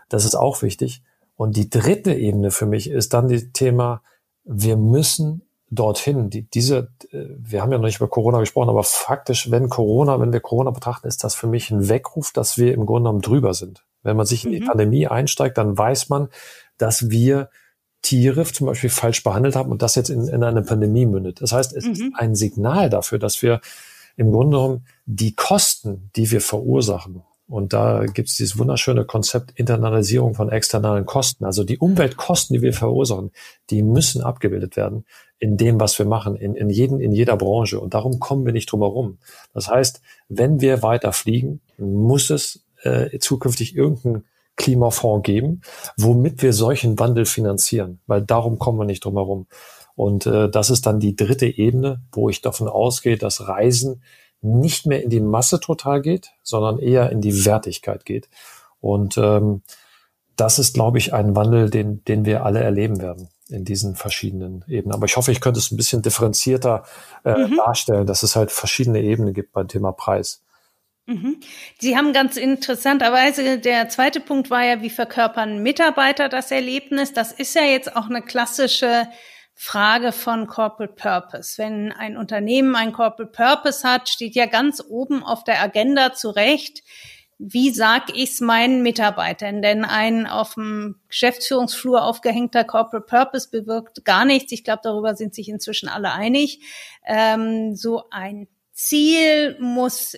das ist auch wichtig. Und die dritte Ebene für mich ist dann das Thema, wir müssen dorthin. Die, diese, äh, wir haben ja noch nicht über Corona gesprochen, aber faktisch, wenn Corona, wenn wir Corona betrachten, ist das für mich ein Weckruf, dass wir im Grunde genommen drüber sind. Wenn man sich in die mhm. Pandemie einsteigt, dann weiß man, dass wir Tiere zum Beispiel falsch behandelt haben und das jetzt in, in eine Pandemie mündet. Das heißt, es mhm. ist ein Signal dafür, dass wir im Grunde genommen die Kosten, die wir verursachen, und da gibt es dieses wunderschöne Konzept Internalisierung von externalen Kosten. Also die Umweltkosten, die wir verursachen, die müssen abgebildet werden in dem, was wir machen, in, in, jeden, in jeder Branche. Und darum kommen wir nicht drum herum. Das heißt, wenn wir weiter fliegen, muss es äh, zukünftig irgendeinen Klimafonds geben, womit wir solchen Wandel finanzieren. Weil darum kommen wir nicht drum herum. Und äh, das ist dann die dritte Ebene, wo ich davon ausgehe, dass Reisen nicht mehr in die Masse total geht, sondern eher in die Wertigkeit geht. Und ähm, das ist, glaube ich, ein Wandel, den, den wir alle erleben werden in diesen verschiedenen Ebenen. Aber ich hoffe, ich könnte es ein bisschen differenzierter äh, mhm. darstellen, dass es halt verschiedene Ebenen gibt beim Thema Preis. Mhm. Sie haben ganz interessanterweise, der zweite Punkt war ja, wie verkörpern Mitarbeiter das Erlebnis? Das ist ja jetzt auch eine klassische Frage von Corporate Purpose. Wenn ein Unternehmen ein Corporate Purpose hat, steht ja ganz oben auf der Agenda zurecht, wie sag ich's meinen Mitarbeitern? Denn ein auf dem Geschäftsführungsflur aufgehängter Corporate Purpose bewirkt gar nichts. Ich glaube, darüber sind sich inzwischen alle einig. Ähm, so ein Ziel muss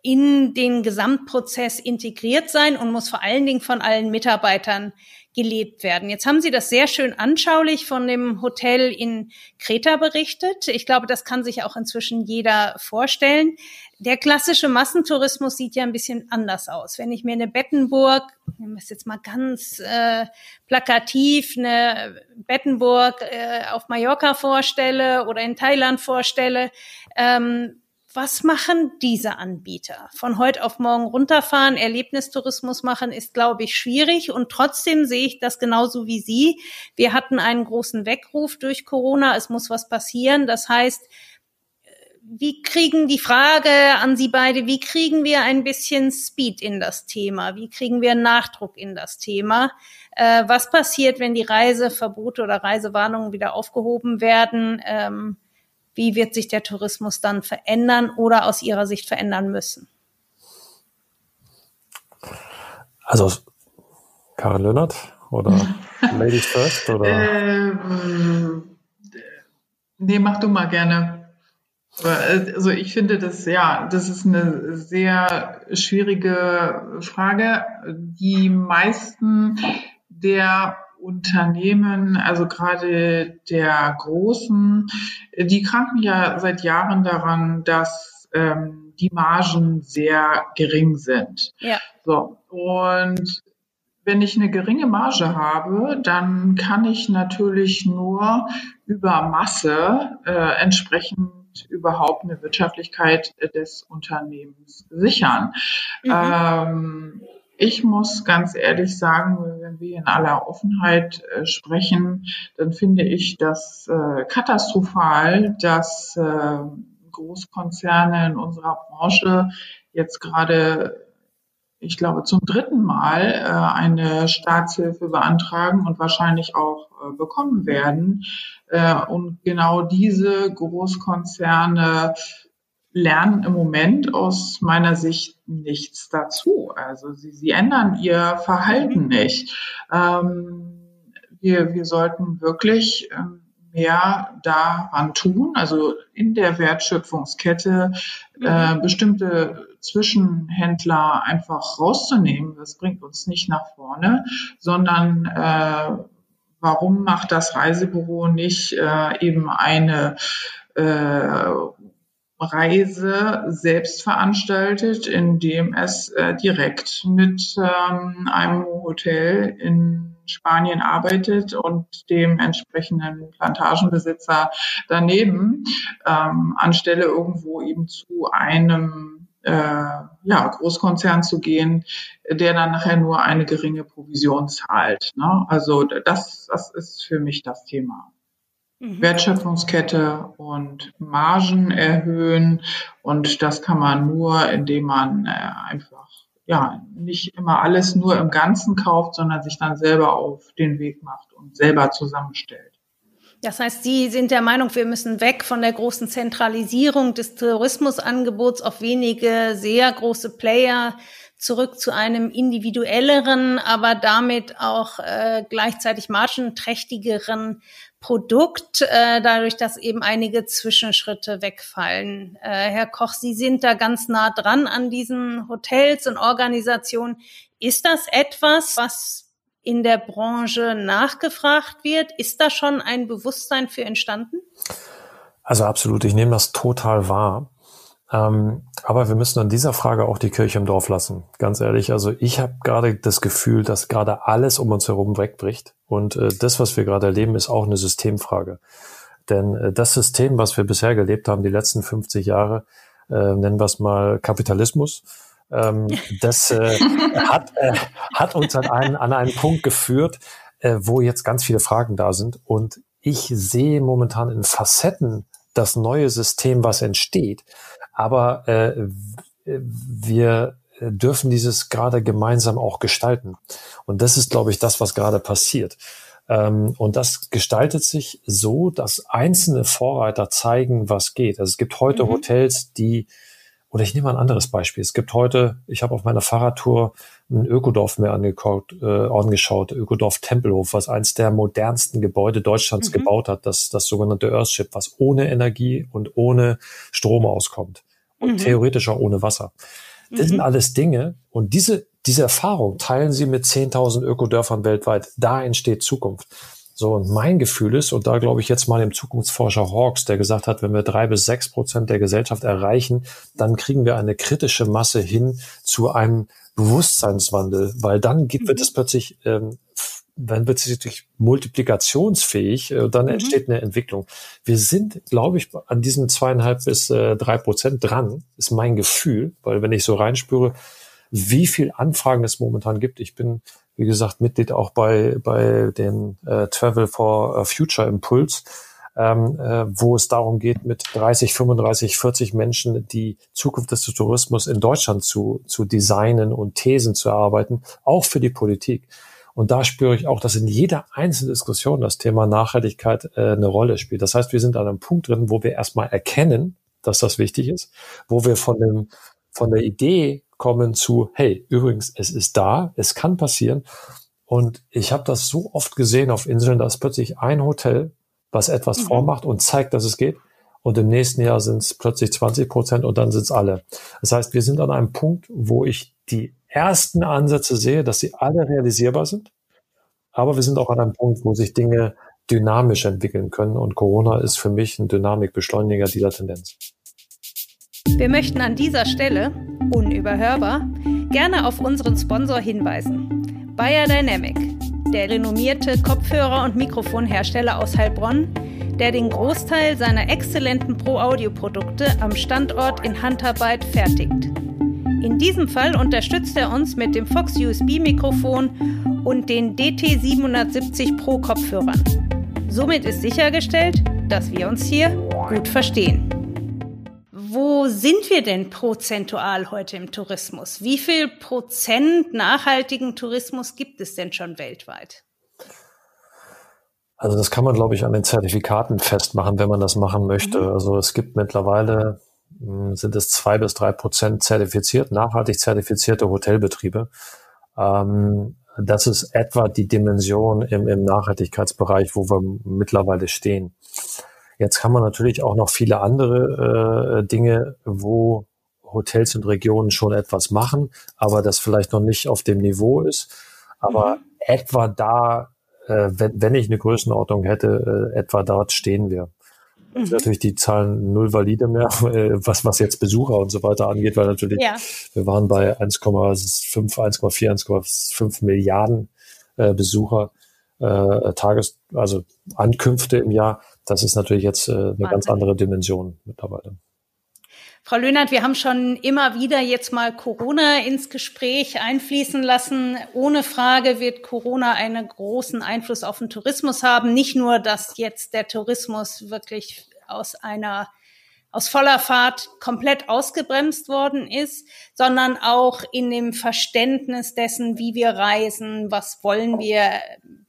in den Gesamtprozess integriert sein und muss vor allen Dingen von allen Mitarbeitern gelebt werden. Jetzt haben Sie das sehr schön anschaulich von dem Hotel in Kreta berichtet. Ich glaube, das kann sich auch inzwischen jeder vorstellen. Der klassische Massentourismus sieht ja ein bisschen anders aus. Wenn ich mir eine Bettenburg, nehmen wir es jetzt mal ganz äh, plakativ, eine Bettenburg äh, auf Mallorca vorstelle oder in Thailand vorstelle, ähm, was machen diese Anbieter? Von heute auf morgen runterfahren, Erlebnistourismus machen, ist, glaube ich, schwierig. Und trotzdem sehe ich das genauso wie Sie. Wir hatten einen großen Weckruf durch Corona. Es muss was passieren. Das heißt, wie kriegen die Frage an Sie beide, wie kriegen wir ein bisschen Speed in das Thema? Wie kriegen wir Nachdruck in das Thema? Äh, was passiert, wenn die Reiseverbote oder Reisewarnungen wieder aufgehoben werden? Ähm, wie wird sich der Tourismus dann verändern oder aus Ihrer Sicht verändern müssen? Also Karin Lönnert oder Ladies First? Oder? Ähm, nee, mach du mal gerne. Also ich finde das, ja, das ist eine sehr schwierige Frage. Die meisten der Unternehmen, also gerade der großen, die kranken ja seit Jahren daran, dass ähm, die Margen sehr gering sind. Ja. So und wenn ich eine geringe Marge habe, dann kann ich natürlich nur über Masse äh, entsprechend überhaupt eine Wirtschaftlichkeit des Unternehmens sichern. Mhm. Ähm, ich muss ganz ehrlich sagen, wenn wir in aller Offenheit äh, sprechen, dann finde ich das äh, katastrophal, dass äh, Großkonzerne in unserer Branche jetzt gerade ich glaube, zum dritten Mal äh, eine Staatshilfe beantragen und wahrscheinlich auch äh, bekommen werden. Äh, und genau diese Großkonzerne lernen im Moment aus meiner Sicht nichts dazu. Also sie, sie ändern ihr Verhalten nicht. Ähm, wir, wir sollten wirklich ähm, mehr daran tun, also in der Wertschöpfungskette äh, mhm. bestimmte Zwischenhändler einfach rauszunehmen. Das bringt uns nicht nach vorne, sondern äh, warum macht das Reisebüro nicht äh, eben eine äh, Reise selbst veranstaltet, indem es äh, direkt mit ähm, einem Hotel in Spanien arbeitet und dem entsprechenden Plantagenbesitzer daneben, ähm, anstelle irgendwo eben zu einem äh, ja, Großkonzern zu gehen, der dann nachher nur eine geringe Provision zahlt. Ne? Also das, das ist für mich das Thema. Mhm. Wertschöpfungskette und Margen erhöhen. Und das kann man nur, indem man äh, einfach ja nicht immer alles nur im Ganzen kauft, sondern sich dann selber auf den Weg macht und selber zusammenstellt. Das heißt, Sie sind der Meinung, wir müssen weg von der großen Zentralisierung des Tourismusangebots auf wenige sehr große Player zurück zu einem individuelleren, aber damit auch äh, gleichzeitig margenträchtigeren Produkt, äh, dadurch, dass eben einige Zwischenschritte wegfallen. Äh, Herr Koch, Sie sind da ganz nah dran an diesen Hotels und Organisationen. Ist das etwas, was in der Branche nachgefragt wird? Ist da schon ein Bewusstsein für entstanden? Also absolut, ich nehme das total wahr. Ähm, aber wir müssen an dieser Frage auch die Kirche im Dorf lassen. Ganz ehrlich, also ich habe gerade das Gefühl, dass gerade alles um uns herum wegbricht. Und äh, das, was wir gerade erleben, ist auch eine Systemfrage. Denn äh, das System, was wir bisher gelebt haben, die letzten 50 Jahre, äh, nennen wir es mal Kapitalismus, ähm, das äh, hat, äh, hat uns an einen, an einen Punkt geführt, äh, wo jetzt ganz viele Fragen da sind. Und ich sehe momentan in Facetten das neue System, was entsteht. Aber äh, wir dürfen dieses gerade gemeinsam auch gestalten. Und das ist, glaube ich, das, was gerade passiert. Ähm, und das gestaltet sich so, dass einzelne Vorreiter zeigen, was geht. Also es gibt heute mhm. Hotels, die, oder ich nehme mal ein anderes Beispiel. Es gibt heute, ich habe auf meiner Fahrradtour ein Ökodorf mir angeguckt, äh, angeschaut, Ökodorf Tempelhof, was eins der modernsten Gebäude Deutschlands mhm. gebaut hat, das, das sogenannte Earthship, was ohne Energie und ohne Strom auskommt und mhm. theoretisch auch ohne Wasser. Das mhm. sind alles Dinge und diese, diese Erfahrung teilen sie mit 10.000 Ökodörfern weltweit. Da entsteht Zukunft. So, und mein Gefühl ist, und da glaube ich jetzt mal dem Zukunftsforscher Hawks, der gesagt hat, wenn wir drei bis sechs Prozent der Gesellschaft erreichen, dann kriegen wir eine kritische Masse hin zu einem Bewusstseinswandel, weil dann gibt, wird mhm. es plötzlich, ähm, dann wird es plötzlich multiplikationsfähig, äh, dann mhm. entsteht eine Entwicklung. Wir sind, glaube ich, an diesen zweieinhalb bis äh, drei Prozent dran, ist mein Gefühl, weil wenn ich so reinspüre, wie viel Anfragen es momentan gibt. Ich bin wie gesagt, Mitglied auch bei, bei dem äh, Travel for Future Impulse, ähm, äh, wo es darum geht, mit 30, 35, 40 Menschen die Zukunft des Tourismus in Deutschland zu, zu designen und Thesen zu erarbeiten, auch für die Politik. Und da spüre ich auch, dass in jeder einzelnen Diskussion das Thema Nachhaltigkeit äh, eine Rolle spielt. Das heißt, wir sind an einem Punkt drin, wo wir erstmal erkennen, dass das wichtig ist, wo wir von dem, von der Idee kommen zu, hey, übrigens, es ist da, es kann passieren. Und ich habe das so oft gesehen auf Inseln, dass plötzlich ein Hotel, was etwas mhm. vormacht und zeigt, dass es geht. Und im nächsten Jahr sind es plötzlich 20 Prozent und dann sind es alle. Das heißt, wir sind an einem Punkt, wo ich die ersten Ansätze sehe, dass sie alle realisierbar sind. Aber wir sind auch an einem Punkt, wo sich Dinge dynamisch entwickeln können. Und Corona ist für mich ein Dynamikbeschleuniger dieser Tendenz. Wir möchten an dieser Stelle, unüberhörbar, gerne auf unseren Sponsor hinweisen. Bayer Dynamic, der renommierte Kopfhörer- und Mikrofonhersteller aus Heilbronn, der den Großteil seiner exzellenten Pro-Audio-Produkte am Standort in Handarbeit fertigt. In diesem Fall unterstützt er uns mit dem Fox USB-Mikrofon und den DT770 Pro Kopfhörern. Somit ist sichergestellt, dass wir uns hier gut verstehen wo sind wir denn prozentual heute im Tourismus? Wie viel Prozent nachhaltigen Tourismus gibt es denn schon weltweit? Also das kann man, glaube ich, an den Zertifikaten festmachen, wenn man das machen möchte. Mhm. Also es gibt mittlerweile, hm, sind es zwei bis drei Prozent zertifiziert, nachhaltig zertifizierte Hotelbetriebe. Ähm, das ist etwa die Dimension im, im Nachhaltigkeitsbereich, wo wir mittlerweile stehen. Jetzt kann man natürlich auch noch viele andere äh, Dinge, wo Hotels und Regionen schon etwas machen, aber das vielleicht noch nicht auf dem Niveau ist. Aber mhm. etwa da, äh, wenn, wenn ich eine Größenordnung hätte, äh, etwa dort stehen wir. Mhm. Natürlich die Zahlen null valide mehr, äh, was, was jetzt Besucher und so weiter angeht, weil natürlich ja. wir waren bei 1,5, 1,4, 1,5 Milliarden äh, Besucher äh, Tages, also Ankünfte im Jahr. Das ist natürlich jetzt äh, eine Wahnsinn. ganz andere Dimension mittlerweile. Frau Löhnert, wir haben schon immer wieder jetzt mal Corona ins Gespräch einfließen lassen. Ohne Frage wird Corona einen großen Einfluss auf den Tourismus haben. Nicht nur, dass jetzt der Tourismus wirklich aus einer aus voller Fahrt komplett ausgebremst worden ist, sondern auch in dem Verständnis dessen, wie wir reisen, was wollen wir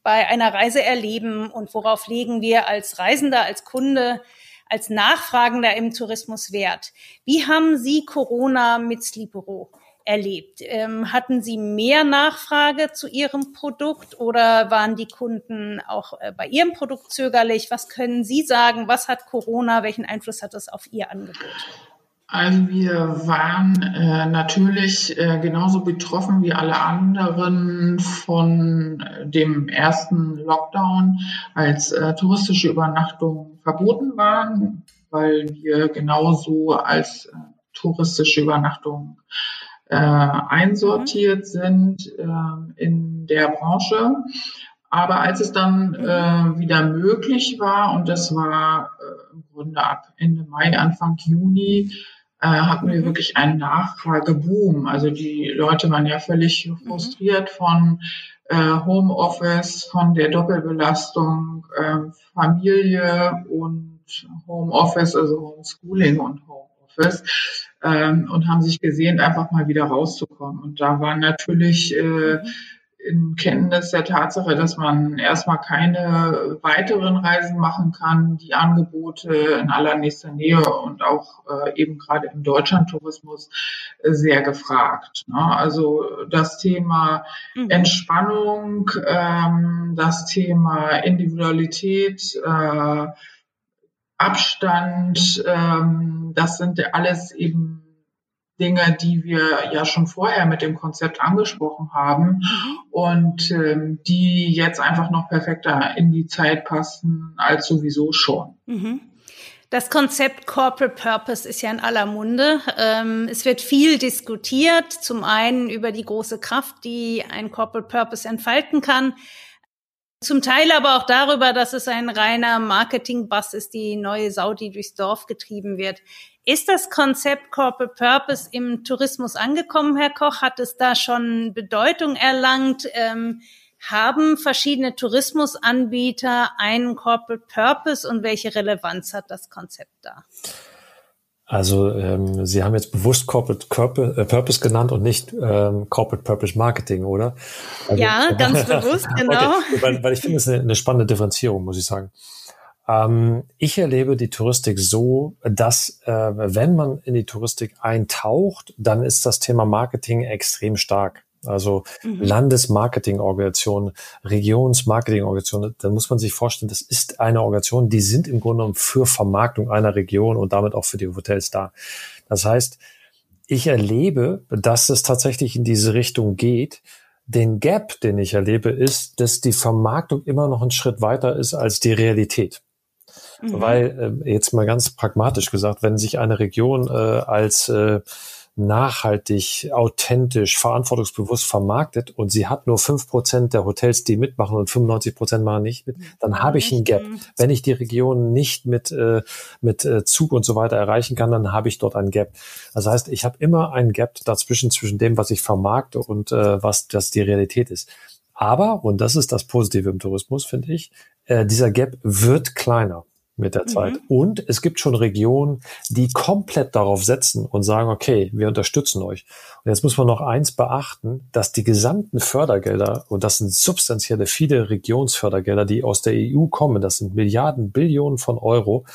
bei einer Reise erleben und worauf legen wir als Reisender, als Kunde, als Nachfragender im Tourismus Wert. Wie haben Sie Corona mit Sleepero erlebt? Ähm, hatten Sie mehr Nachfrage zu Ihrem Produkt oder waren die Kunden auch äh, bei Ihrem Produkt zögerlich? Was können Sie sagen? Was hat Corona? Welchen Einfluss hat es auf Ihr Angebot? Also wir waren äh, natürlich äh, genauso betroffen wie alle anderen von äh, dem ersten Lockdown, als äh, touristische Übernachtungen verboten waren, weil wir genauso als äh, touristische Übernachtungen äh, einsortiert mhm. sind äh, in der Branche. Aber als es dann äh, wieder möglich war, und das war äh, im Grunde ab Ende Mai, Anfang Juni, äh, hatten wir mhm. wirklich einen Nachfrageboom. Also die Leute waren ja völlig mhm. frustriert von äh, Homeoffice, von der Doppelbelastung äh, Familie und Homeoffice, also Homeschooling und Homeoffice ähm, und haben sich gesehnt, einfach mal wieder rauszukommen. Und da war natürlich äh, in Kenntnis der Tatsache, dass man erstmal keine weiteren Reisen machen kann, die Angebote in allernächster Nähe und auch äh, eben gerade im Deutschlandtourismus äh, sehr gefragt. Ne? Also das Thema mhm. Entspannung, ähm, das Thema Individualität, äh, Abstand, ähm, das sind alles eben Dinge, die wir ja schon vorher mit dem Konzept angesprochen haben mhm. und ähm, die jetzt einfach noch perfekter in die Zeit passen als sowieso schon. Mhm. Das Konzept Corporate Purpose ist ja in aller Munde. Ähm, es wird viel diskutiert, zum einen über die große Kraft, die ein Corporate Purpose entfalten kann, zum Teil aber auch darüber, dass es ein reiner Marketing-Bass ist, die neue Sau, die durchs Dorf getrieben wird. Ist das Konzept Corporate Purpose im Tourismus angekommen, Herr Koch? Hat es da schon Bedeutung erlangt? Ähm, haben verschiedene Tourismusanbieter einen Corporate Purpose und welche Relevanz hat das Konzept da? Also ähm, Sie haben jetzt bewusst Corporate äh, Purpose genannt und nicht ähm, Corporate Purpose Marketing, oder? Also, ja, ganz bewusst, genau. Okay, weil, weil ich finde, es eine, eine spannende Differenzierung, muss ich sagen. Ähm, ich erlebe die Touristik so, dass äh, wenn man in die Touristik eintaucht, dann ist das Thema Marketing extrem stark also mhm. Landesmarketingorganisationen, Regionsmarketingorganisationen, dann muss man sich vorstellen, das ist eine Organisation, die sind im Grunde genommen für Vermarktung einer Region und damit auch für die Hotels da. Das heißt, ich erlebe, dass es tatsächlich in diese Richtung geht. Den Gap, den ich erlebe, ist, dass die Vermarktung immer noch einen Schritt weiter ist als die Realität. Mhm. Weil, äh, jetzt mal ganz pragmatisch gesagt, wenn sich eine Region äh, als äh, nachhaltig, authentisch, verantwortungsbewusst vermarktet und sie hat nur fünf Prozent der Hotels, die mitmachen und 95 Prozent machen nicht mit, dann habe ich ein Gap. Wenn ich die Region nicht mit, äh, mit äh, Zug und so weiter erreichen kann, dann habe ich dort ein Gap. Das heißt, ich habe immer ein Gap dazwischen, zwischen dem, was ich vermarkte und äh, was das die Realität ist. Aber, und das ist das Positive im Tourismus, finde ich, äh, dieser Gap wird kleiner mit der Zeit. Mhm. Und es gibt schon Regionen, die komplett darauf setzen und sagen, okay, wir unterstützen euch. Und jetzt muss man noch eins beachten, dass die gesamten Fördergelder, und das sind substanzielle viele Regionsfördergelder, die aus der EU kommen, das sind Milliarden, Billionen von Euro,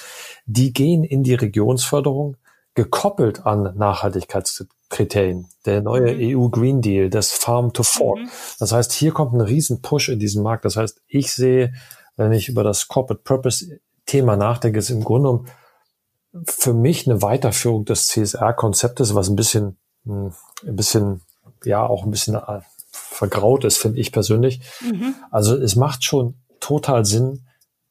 die gehen in die Regionsförderung gekoppelt an Nachhaltigkeitskriterien. Der neue mhm. EU Green Deal, das Farm to Fork. Mhm. Das heißt, hier kommt ein riesen Push in diesen Markt. Das heißt, ich sehe, wenn ich über das Corporate Purpose Thema nachdenke, ist im Grunde genommen für mich eine Weiterführung des CSR-Konzeptes, was ein bisschen, hm, ein bisschen, ja, auch ein bisschen äh, vergraut ist, finde ich persönlich. Mhm. Also es macht schon total Sinn,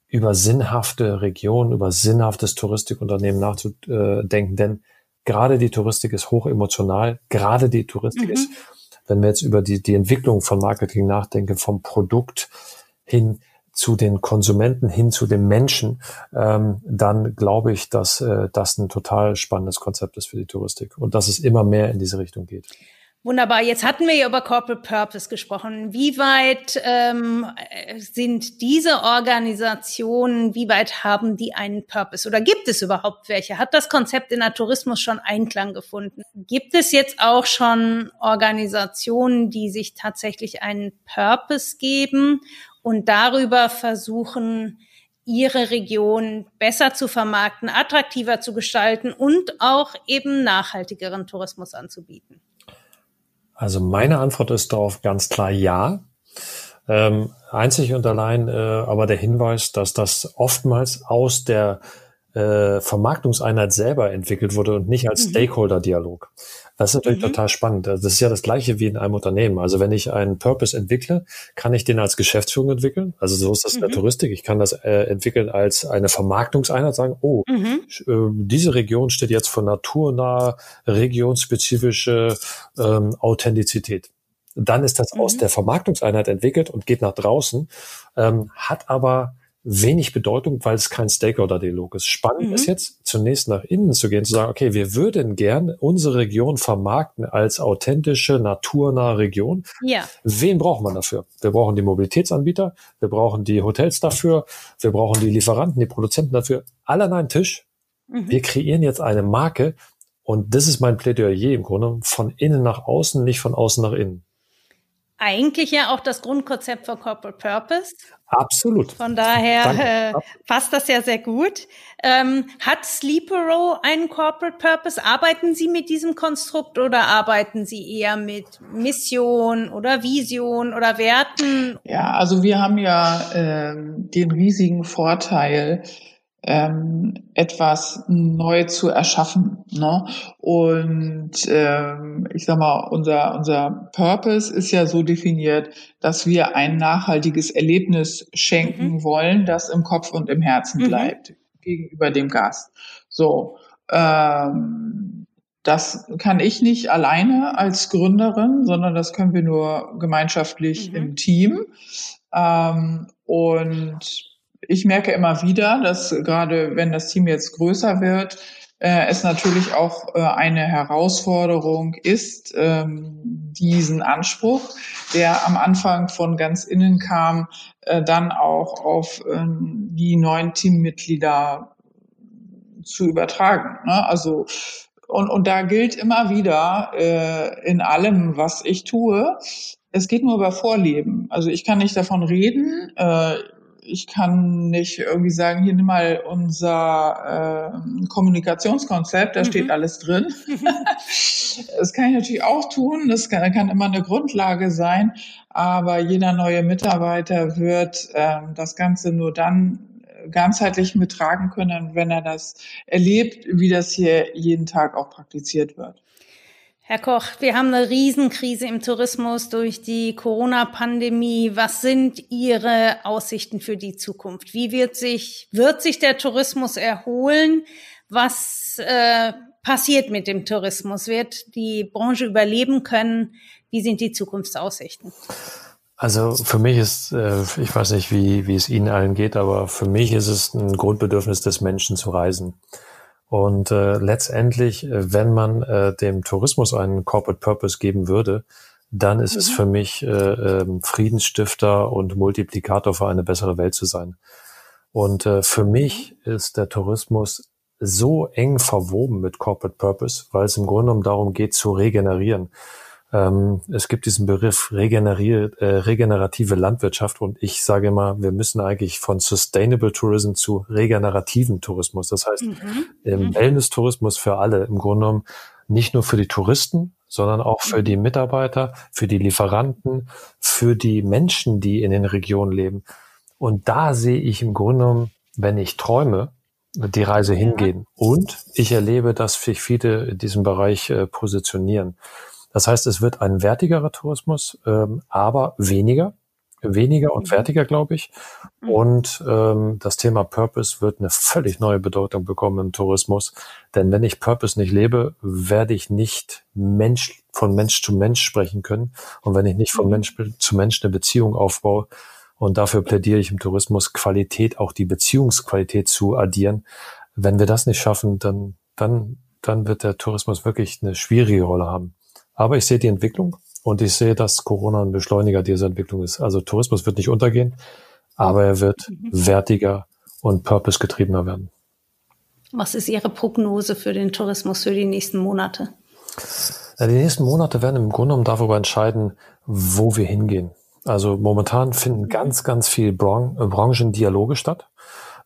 über sinnhafte Regionen, über sinnhaftes Touristikunternehmen nachzudenken, denn gerade die Touristik ist hoch emotional, gerade die Touristik mhm. ist, wenn wir jetzt über die, die Entwicklung von Marketing nachdenken, vom Produkt hin zu den Konsumenten hin zu den Menschen, ähm, dann glaube ich, dass äh, das ein total spannendes Konzept ist für die Touristik und dass es immer mehr in diese Richtung geht. Wunderbar. Jetzt hatten wir ja über Corporate Purpose gesprochen. Wie weit ähm, sind diese Organisationen, wie weit haben die einen Purpose? Oder gibt es überhaupt welche? Hat das Konzept in der Tourismus schon Einklang gefunden? Gibt es jetzt auch schon Organisationen, die sich tatsächlich einen Purpose geben? Und darüber versuchen, ihre Region besser zu vermarkten, attraktiver zu gestalten und auch eben nachhaltigeren Tourismus anzubieten? Also meine Antwort ist darauf ganz klar ja. Ähm, einzig und allein äh, aber der Hinweis, dass das oftmals aus der äh, Vermarktungseinheit selber entwickelt wurde und nicht als mhm. Stakeholder-Dialog. Das ist natürlich mhm. total spannend. Das ist ja das Gleiche wie in einem Unternehmen. Also wenn ich einen Purpose entwickle, kann ich den als Geschäftsführung entwickeln. Also so ist das mhm. in der mhm. Touristik. Ich kann das äh, entwickeln als eine Vermarktungseinheit, sagen, oh, mhm. äh, diese Region steht jetzt für naturnahe, regionspezifische ähm, Authentizität. Dann ist das aus mhm. der Vermarktungseinheit entwickelt und geht nach draußen, ähm, hat aber wenig Bedeutung, weil es kein Stakeholder-Dialog ist. Spannend mhm. ist jetzt, zunächst nach innen zu gehen, zu sagen, okay, wir würden gern unsere Region vermarkten als authentische, naturnahe Region. Ja. Wen braucht man dafür? Wir brauchen die Mobilitätsanbieter, wir brauchen die Hotels dafür, wir brauchen die Lieferanten, die Produzenten dafür. Alle an einen Tisch. Mhm. Wir kreieren jetzt eine Marke und das ist mein Plädoyer im Grunde, von innen nach außen, nicht von außen nach innen eigentlich ja auch das Grundkonzept von Corporate Purpose. Absolut. Von daher äh, passt das ja sehr gut. Ähm, hat Sleepero einen Corporate Purpose? Arbeiten Sie mit diesem Konstrukt oder arbeiten Sie eher mit Mission oder Vision oder Werten? Ja, also wir haben ja äh, den riesigen Vorteil, ähm, etwas neu zu erschaffen. Ne? Und ähm, ich sag mal, unser, unser Purpose ist ja so definiert, dass wir ein nachhaltiges Erlebnis schenken mhm. wollen, das im Kopf und im Herzen mhm. bleibt gegenüber dem Gast. So, ähm, das kann ich nicht alleine als Gründerin, sondern das können wir nur gemeinschaftlich mhm. im Team. Ähm, und ich merke immer wieder, dass gerade wenn das Team jetzt größer wird, äh, es natürlich auch äh, eine Herausforderung ist, ähm, diesen Anspruch, der am Anfang von ganz innen kam, äh, dann auch auf ähm, die neuen Teammitglieder zu übertragen. Ne? Also und, und da gilt immer wieder äh, in allem, was ich tue, es geht nur über Vorleben. Also ich kann nicht davon reden. Äh, ich kann nicht irgendwie sagen, hier nimm mal unser äh, Kommunikationskonzept, da mhm. steht alles drin. das kann ich natürlich auch tun, das kann, kann immer eine Grundlage sein, aber jeder neue Mitarbeiter wird äh, das Ganze nur dann ganzheitlich mittragen können, wenn er das erlebt, wie das hier jeden Tag auch praktiziert wird. Herr Koch, wir haben eine Riesenkrise im Tourismus durch die Corona-Pandemie. Was sind Ihre Aussichten für die Zukunft? Wie wird sich, wird sich der Tourismus erholen? Was äh, passiert mit dem Tourismus? Wird die Branche überleben können? Wie sind die Zukunftsaussichten? Also für mich ist, äh, ich weiß nicht, wie, wie es Ihnen allen geht, aber für mich ist es ein Grundbedürfnis des Menschen zu reisen. Und äh, letztendlich, äh, wenn man äh, dem Tourismus einen Corporate Purpose geben würde, dann ist mhm. es für mich äh, äh, Friedensstifter und Multiplikator für eine bessere Welt zu sein. Und äh, für mich mhm. ist der Tourismus so eng verwoben mit Corporate Purpose, weil es im Grunde genommen darum geht, zu regenerieren. Ähm, es gibt diesen Begriff regenerier, äh, regenerative Landwirtschaft und ich sage immer, wir müssen eigentlich von Sustainable Tourism zu regenerativen Tourismus. Das heißt, mhm. im mhm. Wellness-Tourismus für alle, im Grunde genommen nicht nur für die Touristen, sondern auch für die Mitarbeiter, für die Lieferanten, für die Menschen, die in den Regionen leben. Und da sehe ich im Grunde genommen, wenn ich träume, die Reise hingehen. Und ich erlebe, dass sich viele in diesem Bereich äh, positionieren. Das heißt, es wird ein wertigerer Tourismus, ähm, aber weniger, weniger und mhm. wertiger, glaube ich. Mhm. Und ähm, das Thema Purpose wird eine völlig neue Bedeutung bekommen im Tourismus. Denn wenn ich Purpose nicht lebe, werde ich nicht Mensch von Mensch zu Mensch sprechen können. Und wenn ich nicht von mhm. Mensch zu Mensch eine Beziehung aufbaue, und dafür plädiere ich im Tourismus, Qualität, auch die Beziehungsqualität zu addieren. Wenn wir das nicht schaffen, dann, dann, dann wird der Tourismus wirklich eine schwierige Rolle haben. Aber ich sehe die Entwicklung und ich sehe, dass Corona ein Beschleuniger dieser Entwicklung ist. Also Tourismus wird nicht untergehen, aber er wird mhm. wertiger und purpose-getriebener werden. Was ist Ihre Prognose für den Tourismus für die nächsten Monate? Ja, die nächsten Monate werden im Grunde genommen darüber entscheiden, wo wir hingehen. Also momentan finden ganz, ganz viele Bran Branchendialoge statt.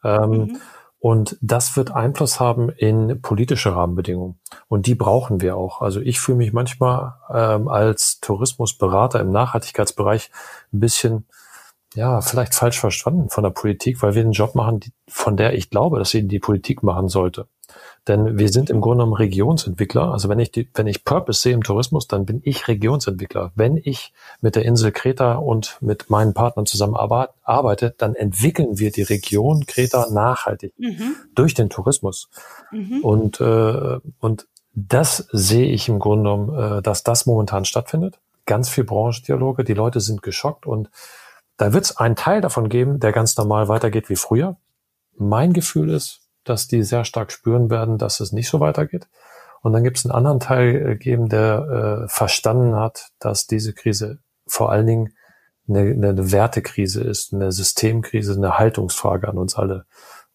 Ähm, mhm. Und das wird Einfluss haben in politische Rahmenbedingungen. Und die brauchen wir auch. Also ich fühle mich manchmal ähm, als Tourismusberater im Nachhaltigkeitsbereich ein bisschen, ja, vielleicht falsch verstanden von der Politik, weil wir einen Job machen, die, von der ich glaube, dass sie die Politik machen sollte. Denn wir sind im Grunde genommen Regionsentwickler. Also wenn ich die, wenn ich Purpose sehe im Tourismus, dann bin ich Regionsentwickler. Wenn ich mit der Insel Kreta und mit meinen Partnern zusammen arbeite, dann entwickeln wir die Region Kreta nachhaltig mhm. durch den Tourismus. Mhm. Und, äh, und das sehe ich im Grunde genommen, äh, dass das momentan stattfindet. Ganz viel Branchendialoge, die Leute sind geschockt und da wird es einen Teil davon geben, der ganz normal weitergeht wie früher. Mein Gefühl ist, dass die sehr stark spüren werden, dass es nicht so weitergeht. Und dann gibt es einen anderen Teil äh, geben, der äh, verstanden hat, dass diese Krise vor allen Dingen eine, eine Wertekrise ist, eine Systemkrise, eine Haltungsfrage an uns alle.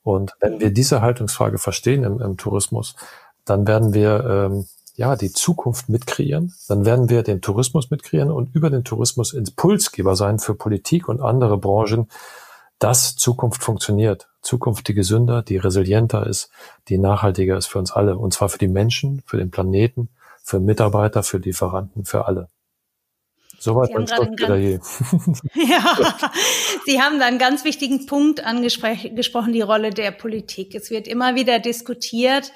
Und wenn wir diese Haltungsfrage verstehen im, im Tourismus, dann werden wir ähm, ja die Zukunft mitkreieren, dann werden wir den Tourismus mitkreieren und über den Tourismus Impulsgeber sein für Politik und andere Branchen, dass Zukunft funktioniert. Zukunft, die gesünder, die resilienter ist, die nachhaltiger ist für uns alle. Und zwar für die Menschen, für den Planeten, für Mitarbeiter, für Lieferanten, für alle. Soweit mein Schlussplädoyer. ja, Sie haben da einen ganz wichtigen Punkt angesprochen, die Rolle der Politik. Es wird immer wieder diskutiert,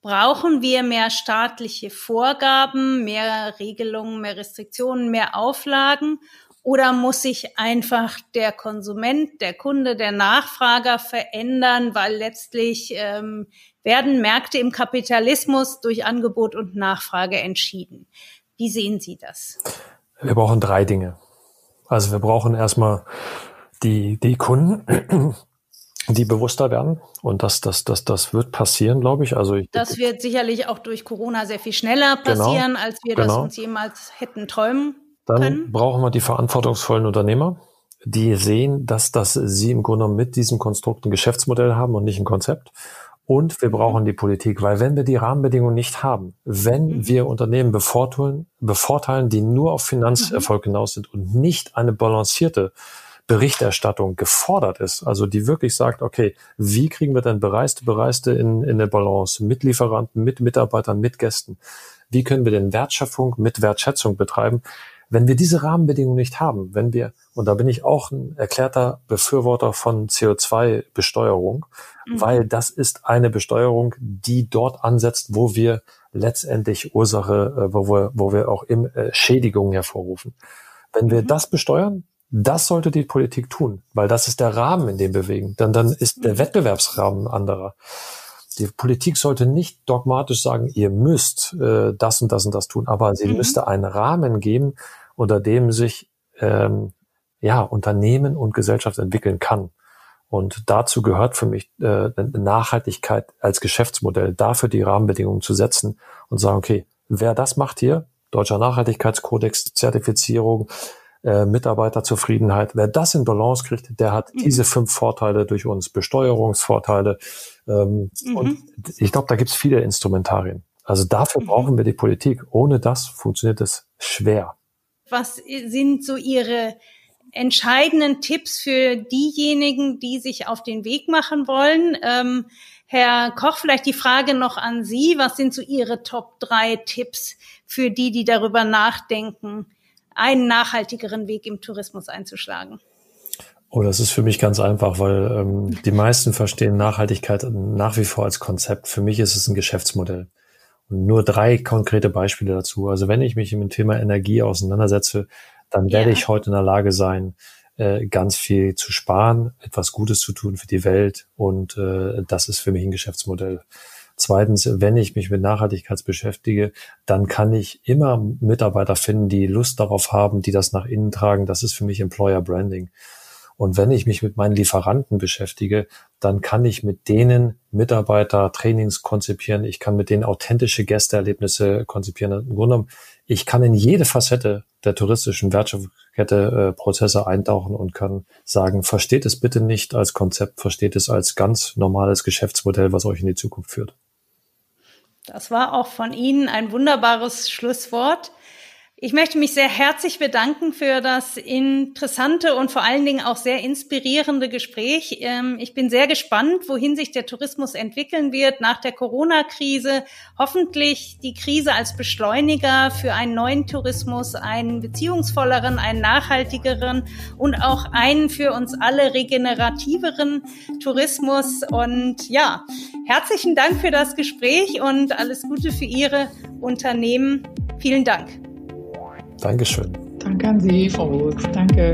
brauchen wir mehr staatliche Vorgaben, mehr Regelungen, mehr Restriktionen, mehr Auflagen? Oder muss sich einfach der Konsument, der Kunde, der Nachfrager verändern, weil letztlich ähm, werden Märkte im Kapitalismus durch Angebot und Nachfrage entschieden. Wie sehen Sie das? Wir brauchen drei Dinge. Also wir brauchen erstmal die, die Kunden, die bewusster werden. Und das, das, das, das wird passieren, glaube ich. Also ich, das wird sicherlich auch durch Corona sehr viel schneller genau, passieren, genau, als wir genau. das uns jemals hätten träumen Dann können. brauchen wir die verantwortungsvollen Unternehmer, die sehen, dass, dass sie im Grunde mit diesem Konstrukt ein Geschäftsmodell haben und nicht ein Konzept. Und wir brauchen die Politik, weil wenn wir die Rahmenbedingungen nicht haben, wenn mhm. wir Unternehmen bevorteilen, bevorteilen, die nur auf Finanzerfolg mhm. hinaus sind und nicht eine balancierte Berichterstattung gefordert ist, also die wirklich sagt, okay, wie kriegen wir denn Bereiste, Bereiste in, in eine Balance mit Lieferanten, mit Mitarbeitern, mit Gästen? Wie können wir denn Wertschöpfung mit Wertschätzung betreiben? Wenn wir diese Rahmenbedingungen nicht haben, wenn wir, und da bin ich auch ein erklärter Befürworter von CO2-Besteuerung, mhm. weil das ist eine Besteuerung, die dort ansetzt, wo wir letztendlich Ursache, äh, wo wir, wo wir auch im äh, Schädigungen hervorrufen. Wenn wir mhm. das besteuern, das sollte die Politik tun, weil das ist der Rahmen, in dem wir bewegen. Dann, dann ist der mhm. Wettbewerbsrahmen anderer. Die Politik sollte nicht dogmatisch sagen, ihr müsst äh, das und das und das tun, aber sie mhm. müsste einen Rahmen geben, unter dem sich ähm, ja Unternehmen und Gesellschaft entwickeln kann. Und dazu gehört für mich äh, Nachhaltigkeit als Geschäftsmodell, dafür die Rahmenbedingungen zu setzen und sagen, okay, wer das macht hier, deutscher Nachhaltigkeitskodex, Zertifizierung, äh, Mitarbeiterzufriedenheit, wer das in Balance kriegt, der hat mhm. diese fünf Vorteile durch uns, Besteuerungsvorteile. Ähm, mhm. Und ich glaube, da gibt es viele Instrumentarien. Also dafür mhm. brauchen wir die Politik. Ohne das funktioniert es schwer. Was sind so Ihre entscheidenden Tipps für diejenigen, die sich auf den Weg machen wollen? Ähm, Herr Koch, vielleicht die Frage noch an Sie. Was sind so Ihre Top drei Tipps für die, die darüber nachdenken, einen nachhaltigeren Weg im Tourismus einzuschlagen? Oh, das ist für mich ganz einfach, weil ähm, die meisten verstehen Nachhaltigkeit nach wie vor als Konzept. Für mich ist es ein Geschäftsmodell. Nur drei konkrete Beispiele dazu. Also wenn ich mich mit dem Thema Energie auseinandersetze, dann werde ja. ich heute in der Lage sein, äh, ganz viel zu sparen, etwas Gutes zu tun für die Welt. Und äh, das ist für mich ein Geschäftsmodell. Zweitens, wenn ich mich mit Nachhaltigkeit beschäftige, dann kann ich immer Mitarbeiter finden, die Lust darauf haben, die das nach innen tragen. Das ist für mich Employer Branding. Und wenn ich mich mit meinen Lieferanten beschäftige, dann kann ich mit denen Mitarbeiter Trainings konzipieren. Ich kann mit denen authentische Gästeerlebnisse konzipieren. Im Grunde genommen, ich kann in jede Facette der touristischen Wertschöpfungskette äh, Prozesse eintauchen und kann sagen, versteht es bitte nicht als Konzept, versteht es als ganz normales Geschäftsmodell, was euch in die Zukunft führt. Das war auch von Ihnen ein wunderbares Schlusswort. Ich möchte mich sehr herzlich bedanken für das interessante und vor allen Dingen auch sehr inspirierende Gespräch. Ähm, ich bin sehr gespannt, wohin sich der Tourismus entwickeln wird nach der Corona-Krise. Hoffentlich die Krise als Beschleuniger für einen neuen Tourismus, einen beziehungsvolleren, einen nachhaltigeren und auch einen für uns alle regenerativeren Tourismus. Und ja, herzlichen dank für das Gespräch und alles Gute für Ihre Unternehmen. Vielen Dank. Dankeschön. Danke an Sie, Frau Roth. Danke.